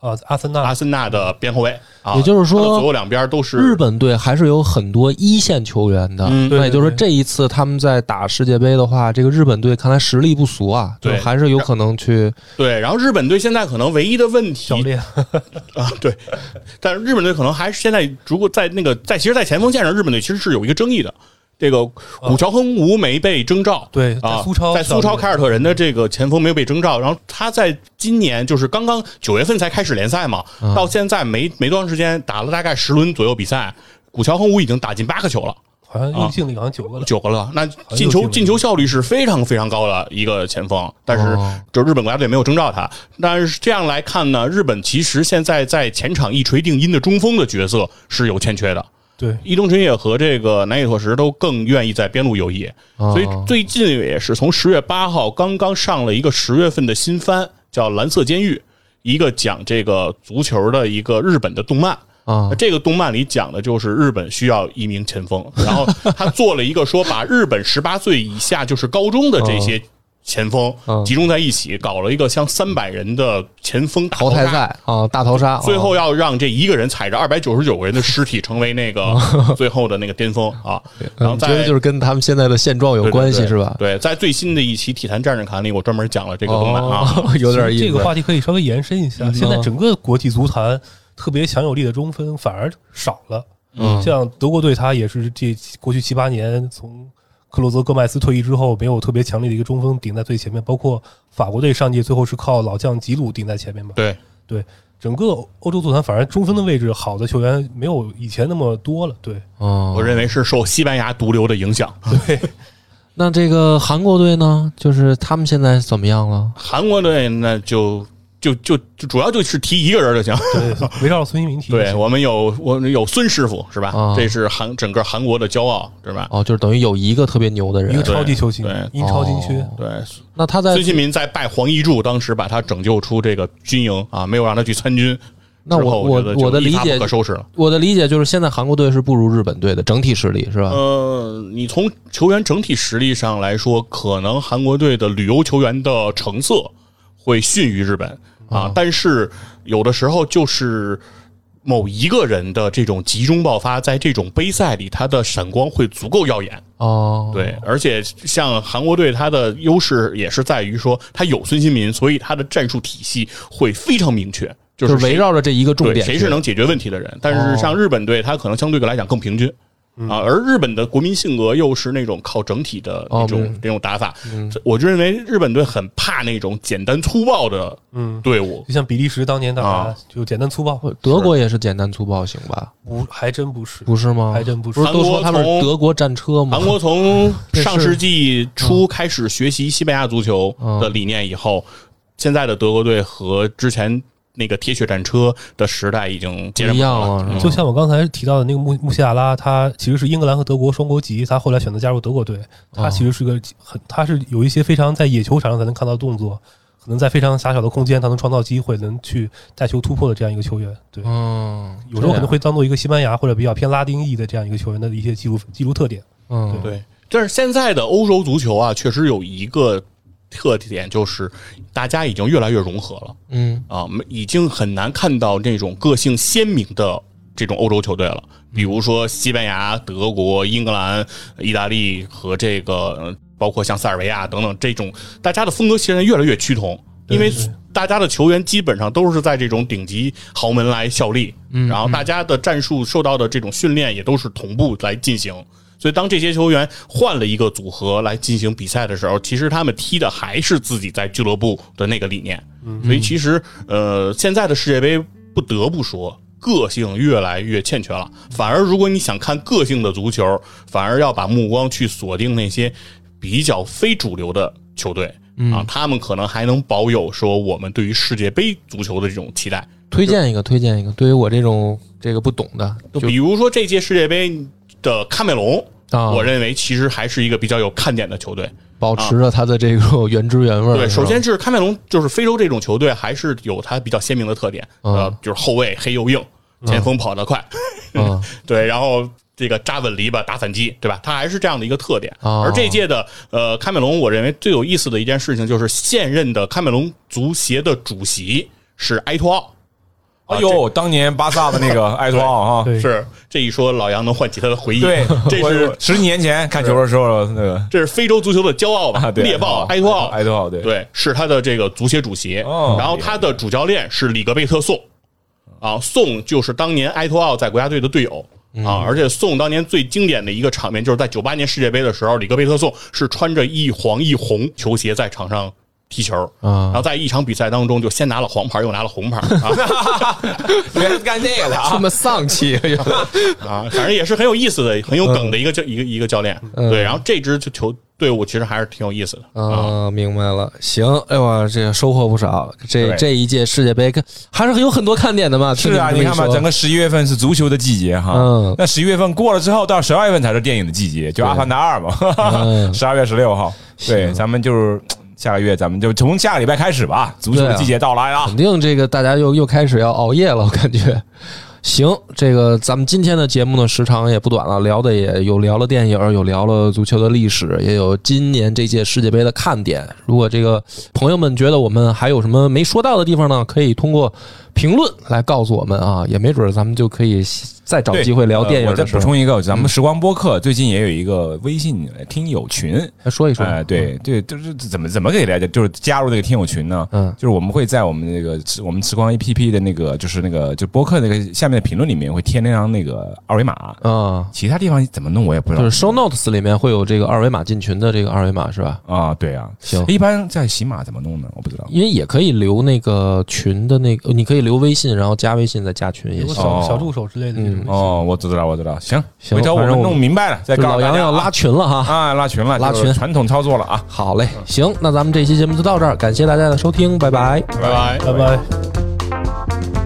啊，阿森纳。阿森纳的边后卫啊，也就是说左右两边都是日本队还是有很多一线球员的，嗯。那也就是说这一次他们在打世界杯的话，这个日本队看来实力不俗啊，就对还是有可能去对，然后日本队现在可能唯一的问题教练，(laughs) 啊，对，但是日本队可能还是现在如果在那个在其实，在前锋线上，日本队其实是有一个争议的。这个古乔亨吾没被征召，对在啊，苏超在苏超凯尔特人的这个前锋没有被征召，然后他在今年就是刚刚九月份才开始联赛嘛，到现在没没多长时间，打了大概十轮左右比赛，古乔亨吾已经打进八个球了。好像又进了好像九个了。九个了，那进球进球效率是非常非常高的一个前锋，但是哦就日本国家队没有征召他。但是这样来看呢，日本其实现在在前场一锤定音的中锋的角色是有欠缺的。对，伊东纯也和这个南野拓实都更愿意在边路游弋，哦所以最近也是从十月八号刚刚上了一个十月份的新番，叫《蓝色监狱》，一个讲这个足球的一个日本的动漫。啊。这个动漫里讲的就是日本需要一名前锋，然后他做了一个说把日本十八岁以下就是高中的这些前锋嗯集中在一起，搞了一个像三百人的前锋大淘汰。赛啊，大逃杀，最后啊要让这一个人踩着二百九十九个人的尸体成为那个 (laughs) 最后的那个巅峰啊！然后嗯觉得就是跟他们现在的现状有关系是吧？对，在最新的一期《体坛战士侃》里，我专门讲了这个动漫啊。哦，(laughs) 有点意思。这个话题可以稍微延伸一下。现在整个国际足坛特别强有力的中锋反而少了。嗯像德国队，他也是这过去七八年从克罗泽戈麦斯退役之后，没有特别强力的一个中锋顶在最前面。包括法国队上届最后是靠老将吉鲁顶在前面嘛。对对，整个欧洲足坛反而中锋的位置好的球员没有以前那么多了。对，嗯我认为是受西班牙毒瘤的影响。对，(laughs) 那这个韩国队呢？就是他们现在怎么样了？韩国队那就就就就主要就是提一个人就行。对，(laughs) 围绕孙兴民提。对我们有我们有孙师傅是吧？啊这是韩整个韩国的骄傲是吧？哦，就是等于有一个特别牛的人一个，超级球星对，英超金靴。哦对，那他在孙兴民在拜黄一柱，当时把他拯救出这个军营啊，没有让他去参军。(laughs) 那我我觉得就一发我的理解不可收拾了。我的理解就是，现在韩国队是不如日本队的整体实力是吧？呃，你从球员整体实力上来说，可能韩国队的旅游球员的成色会逊于日本啊，但是有的时候就是某一个人的这种集中爆发，在这种杯赛里，他的闪光会足够耀眼。哦，对，而且像韩国队，他的优势也是在于说他有孙兴民，所以他的战术体系会非常明确，就就是是围绕着这一个重点，谁是能解决问题的人。但哦是像日本队，他可能相对来讲更平均。啊，而日本的国民性格又是那种靠整体的那种、那种打法，这我就认为日本队很怕那种简单粗暴的嗯，队伍。就像比利时当年打啊。就简单粗暴，德国也是简单粗暴型吧？不还真不是，不是吗？还真不是。不是都说他们德国战车吗？韩国从 (laughs) 上世纪初开始学习西班牙足球的理念以后，现在的德国队和之前那个铁血战车的时代已经截然不一同了。样了嗯就像我刚才提到的那个穆穆西亚拉，他其实是英格兰和德国双国籍，他后来选择加入德国队。他其实是个很，他是有一些非常在野球场上才能看到的动作，可能在非常狭小的空间，他能创造机会，能去带球突破的这样一个球员。对，嗯，有时候可能会当做一个西班牙或者比较偏拉丁裔的这样一个球员的一些记录记录特点。嗯，对，但是现在的欧洲足球啊，确实有一个特点，就是大家已经越来越融合了嗯啊，没已经很难看到那种个性鲜明的这种欧洲球队了。比如说西班牙、德国、英格兰、意大利和这个呃包括像塞尔维亚等等这种，大家的风格现在越来越趋同。因为大家的球员基本上都是在这种顶级豪门来效力，然后大家的战术受到的这种训练也都是同步来进行。所以，当这些球员换了一个组合来进行比赛的时候，其实他们踢的还是自己在俱乐部的那个理念。所以，其实呃，现在的世界杯不得不说，个性越来越欠缺了。反而，如果你想看个性的足球，反而要把目光去锁定那些比较非主流的球队。啊，他们可能还能保有说我们对于世界杯足球的这种期待。推荐一个，推荐一个。对于我这种这个不懂的，就比如说这届世界杯的喀麦隆，啊，我认为其实还是一个比较有看点的球队。保持着它的这个原汁原味儿。对，是吧首先是喀麦隆，就是非洲这种球队，还是有它比较鲜明的特点，嗯呃，就是后卫黑又硬，前锋跑得快，嗯 (laughs) 对，然后这个扎稳篱笆打反击，对吧？它还是这样的一个特点。哦而这届的呃喀麦隆，我认为最有意思的一件事情就是现任的喀麦隆足协的主席是埃托奥。哎呦，当年巴萨的那个 (laughs) 埃托奥哈，是这一说，老杨能唤起他的回忆。对，(laughs) 这是十几年前看球的时候那个这是非洲足球的骄傲吧？猎豹埃托奥，埃托奥对对，是他的这个足协主席。哦然后他的主教练是里格贝特宋，啊，宋就是当年埃托奥在国家队的队友。啊！而且宋当年最经典的一个场面，就是在九八年世界杯的时候，里格贝特宋是穿着一黄一红球鞋在场上踢球，啊然后在一场比赛当中就先拿了黄牌，又拿了红牌啊 (laughs) 原来是干这个的啊这啊，么丧气 (laughs) (laughs) 啊！反正也是很有意思的、很有梗的一个教一个一个教练。嗯对，然后这支球队伍其实还是挺有意思的啊。啊，明白了。行，哎呦，这个收获不少。这这一届世界杯看还是有很多看点的嘛。是啊，你看嘛，整个十一月份是足球的季节哈，嗯那十一月份过了之后，到十二月份才是电影的季节，就《阿凡达二》嘛，嗯十二月十六号，对，咱们就是下个月，咱们就从下个礼拜开始吧，足球的季节到来啊肯。定这个大家又又开始要熬夜了，我感觉。行，这个咱们今天的节目呢时长也不短了，聊的也有聊了电影，有聊了足球的历史，也有今年这届世界杯的看点。如果这个朋友们觉得我们还有什么没说到的地方呢，可以通过评论来告诉我们啊，也没准儿咱们就可以再找机会聊电影呃我再。补充一个，咱们时光播客最近也有一个微信听友群，来说一说。哎，对对，就是怎么怎么给大家就是加入这个听友群呢？嗯就是我们会在我们那个我们时光 A P P 的那个就是那个就播客那个下面的评论里面会贴那张那个二维码，啊，其他地方怎么弄我也不知道。就是 show notes 里面会有这个二维码进群的这个二维码是吧？啊，对啊，行一般在喜马怎么弄呢？我不知道。因为也可以留那个群的那个，你可以留微信，然后加微信再加群也有个行。哦小小助手之类的那种。哦，我知道，我知道。行，行回头我们反正弄明白了再就告诉大家啊老杨要拉群了哈。啊，拉群了，就是拉群传统操作了啊。好嘞，行，那咱们这期节目就到这儿，感谢大家的收听，拜拜。拜拜。拜拜。